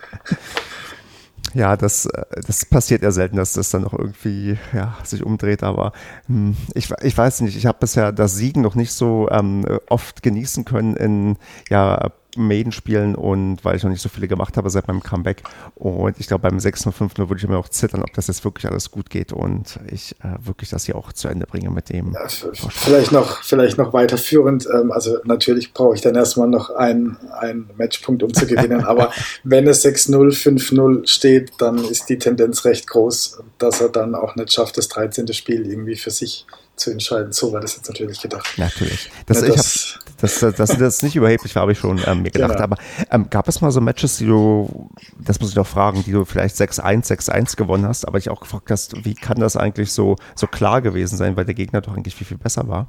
ja, das, äh, das passiert ja selten, dass das dann noch irgendwie ja, sich umdreht, aber hm, ich, ich weiß nicht, ich habe bisher das Siegen noch nicht so ähm, oft genießen können in ja, Maiden spielen und weil ich noch nicht so viele gemacht habe seit meinem Comeback. Und ich glaube, beim 6 und 5 würde ich immer noch zittern, ob das jetzt wirklich alles gut geht und ich äh, wirklich das hier auch zu Ende bringe mit dem. Ja, vielleicht noch, vielleicht noch weiterführend. Ähm, also natürlich brauche ich dann erstmal noch einen, einen Matchpunkt, um zu gewinnen. aber *laughs* wenn es 6-0, 5-0 steht, dann ist die Tendenz recht groß, dass er dann auch nicht schafft, das 13. Spiel irgendwie für sich zu entscheiden. So war das jetzt natürlich gedacht. Natürlich. Das, ja, das, hab, das, das, das, nicht überheblich war, habe ich schon ähm, mir gedacht. Genau. Aber ähm, gab es mal so Matches, die du, das muss ich noch fragen, die du vielleicht 6-1, 6-1 gewonnen hast, aber ich auch gefragt hast, wie kann das eigentlich so, so klar gewesen sein, weil der Gegner doch eigentlich viel, viel besser war?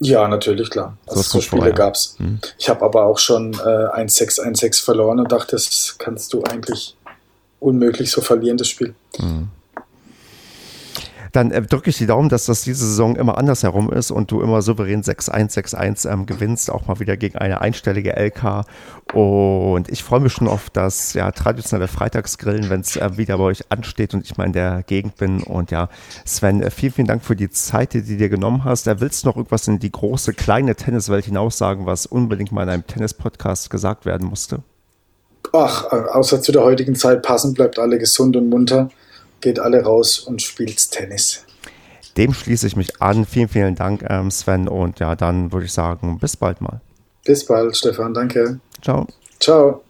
Ja, natürlich, klar. Also so, so Spiele gab es. Hm. Ich habe aber auch schon äh, 1-6, 1-6 verloren und dachte, das kannst du eigentlich unmöglich so verlieren, das Spiel. Hm dann äh, drücke ich die Daumen, dass das diese Saison immer andersherum ist und du immer souverän 6-1, 6-1 ähm, gewinnst, auch mal wieder gegen eine einstellige LK. Und ich freue mich schon auf das ja, traditionelle Freitagsgrillen, wenn es äh, wieder bei euch ansteht und ich mal in der Gegend bin. Und ja, Sven, äh, vielen, vielen Dank für die Zeit, die du dir genommen hast. Da willst du noch irgendwas in die große, kleine Tenniswelt hinaus sagen, was unbedingt mal in einem Tennis-Podcast gesagt werden musste? Ach, außer zu der heutigen Zeit passen, bleibt alle gesund und munter geht alle raus und spielt Tennis. Dem schließe ich mich an. Vielen, vielen Dank, ähm, Sven. Und ja, dann würde ich sagen, bis bald mal. Bis bald, Stefan. Danke. Ciao. Ciao.